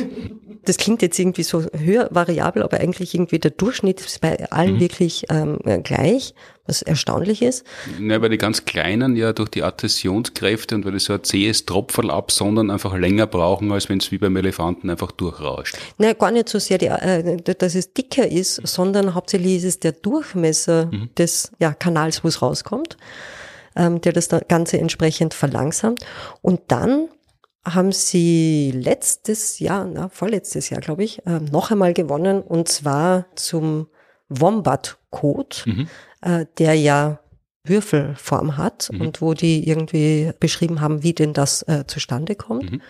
Das klingt jetzt irgendwie so höher variabel, aber eigentlich irgendwie der Durchschnitt ist bei allen mhm. wirklich ähm, gleich, was erstaunlich ist. Ja, weil die ganz Kleinen ja durch die Adhäsionskräfte und weil es so ein zähes Tropferl absondern einfach länger brauchen, als wenn es wie beim Elefanten einfach durchrauscht. Nein, gar nicht so sehr, die, äh, dass es dicker ist, sondern hauptsächlich ist es der Durchmesser mhm. des ja, Kanals, wo es rauskommt ähm, der das Ganze entsprechend verlangsamt. Und dann haben sie letztes Jahr, na, vorletztes Jahr, glaube ich, äh, noch einmal gewonnen und zwar zum Wombat-Code, mhm. äh, der ja Würfelform hat mhm. und wo die irgendwie beschrieben haben, wie denn das äh, zustande kommt. Mhm.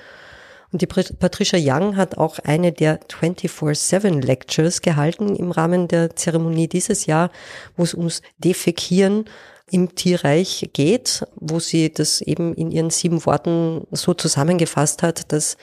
Und die Patricia Young hat auch eine der 24-7 Lectures gehalten im Rahmen der Zeremonie dieses Jahr, wo es ums Defekieren im Tierreich geht, wo sie das eben in ihren sieben Worten so zusammengefasst hat, dass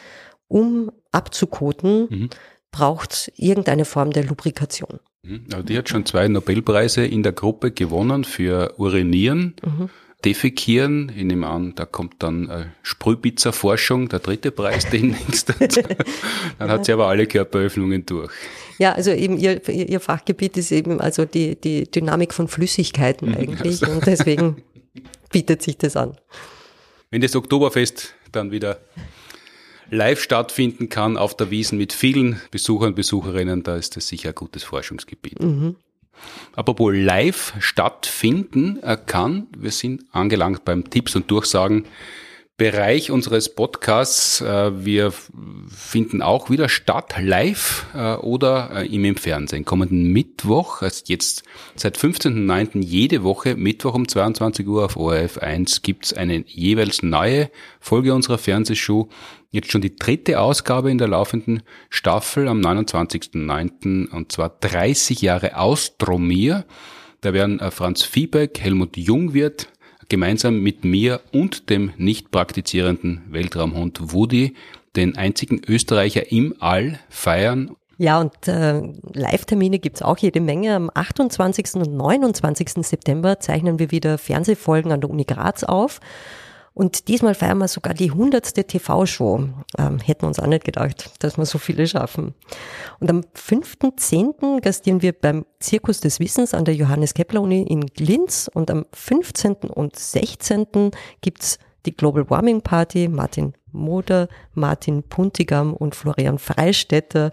um abzukoten, mhm. braucht irgendeine Form der Lubrikation. Mhm. Also die hat schon zwei Nobelpreise in der Gruppe gewonnen für Urinieren. Mhm. Defekieren. Ich nehme an, da kommt dann äh, Sprühpizza-Forschung, der dritte Preis demnächst. dann hat sie aber alle Körperöffnungen durch. Ja, also eben ihr, ihr Fachgebiet ist eben also die, die Dynamik von Flüssigkeiten eigentlich also. und deswegen bietet sich das an. Wenn das Oktoberfest dann wieder live stattfinden kann auf der Wiesen mit vielen Besuchern und Besucherinnen, da ist das sicher ein gutes Forschungsgebiet. Mhm. Apropos live stattfinden kann, wir sind angelangt beim Tipps und Durchsagen Bereich unseres Podcasts. Äh, wir finden auch wieder statt, live äh, oder äh, im Fernsehen. Kommenden Mittwoch, also jetzt seit 15.09. jede Woche, Mittwoch um 22 Uhr auf ORF 1 gibt's eine jeweils neue Folge unserer Fernsehshow. Jetzt schon die dritte Ausgabe in der laufenden Staffel am 29.09. und zwar 30 Jahre Austromier. Da werden Franz Fiebeck, Helmut Jungwirth, gemeinsam mit mir und dem nicht praktizierenden Weltraumhund Woody den einzigen Österreicher im All feiern. Ja, und äh, Live-Termine gibt's auch jede Menge. Am 28. und 29. September zeichnen wir wieder Fernsehfolgen an der Uni Graz auf. Und diesmal feiern wir sogar die hundertste TV-Show. Ähm, hätten uns auch nicht gedacht, dass wir so viele schaffen. Und am 5.10. gastieren wir beim Zirkus des Wissens an der Johannes Kepler Uni in Linz. Und am 15. und 16. gibt's die Global Warming Party. Martin Moder, Martin Puntigam und Florian Freistetter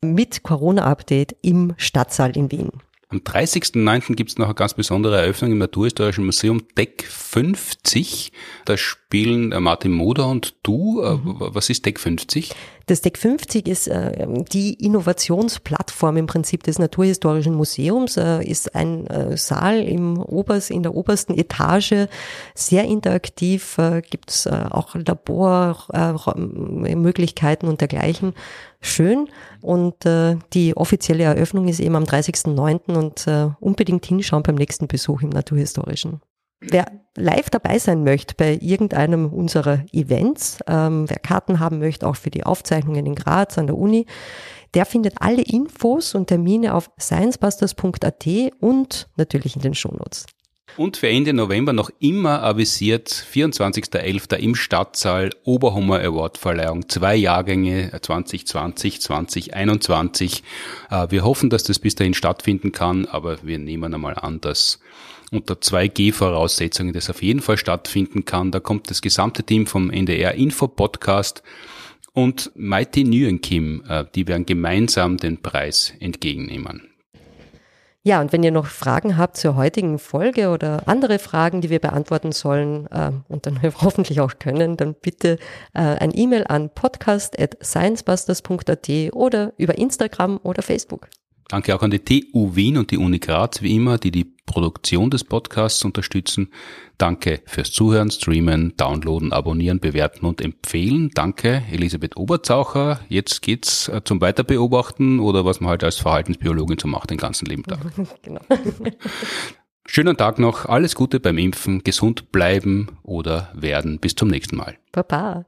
mit Corona-Update im Stadtsaal in Wien. Am 30.09. gibt es noch eine ganz besondere Eröffnung im Naturhistorischen Museum Deck 50. Da spielen äh, Martin Moder und du. Äh, mhm. Was ist Deck 50? Das Deck 50 ist äh, die Innovationsplattform im Prinzip des Naturhistorischen Museums, äh, ist ein äh, Saal im Obers, in der obersten Etage, sehr interaktiv, äh, gibt es äh, auch Labormöglichkeiten und dergleichen. Schön. Und äh, die offizielle Eröffnung ist eben am 30.09. und äh, unbedingt hinschauen beim nächsten Besuch im Naturhistorischen. Wer live dabei sein möchte bei irgendeinem unserer Events, ähm, wer Karten haben möchte, auch für die Aufzeichnungen in Graz an der Uni, der findet alle Infos und Termine auf sciencebusters.at und natürlich in den Shownotes. Und für Ende November noch immer avisiert 24.11. im Stadtsaal Oberhummer Award Verleihung. Zwei Jahrgänge 2020, 2021. Äh, wir hoffen, dass das bis dahin stattfinden kann, aber wir nehmen einmal an, dass unter 2G-Voraussetzungen das auf jeden Fall stattfinden kann. Da kommt das gesamte Team vom NDR Info Podcast und Mighty Nguyen Kim, äh, die werden gemeinsam den Preis entgegennehmen. Ja, und wenn ihr noch Fragen habt zur heutigen Folge oder andere Fragen, die wir beantworten sollen äh, und dann hoffentlich auch können, dann bitte äh, ein E-Mail an podcast.sciencebusters.at oder über Instagram oder Facebook. Danke auch an die TU Wien und die Uni Graz, wie immer, die die Produktion des Podcasts unterstützen. Danke fürs Zuhören, Streamen, Downloaden, Abonnieren, Bewerten und Empfehlen. Danke, Elisabeth Oberzaucher. Jetzt geht's äh, zum Weiterbeobachten oder was man halt als Verhaltensbiologin so macht den ganzen Leben Tag. genau. Schönen Tag noch, alles Gute beim Impfen, gesund bleiben oder werden. Bis zum nächsten Mal. Baba.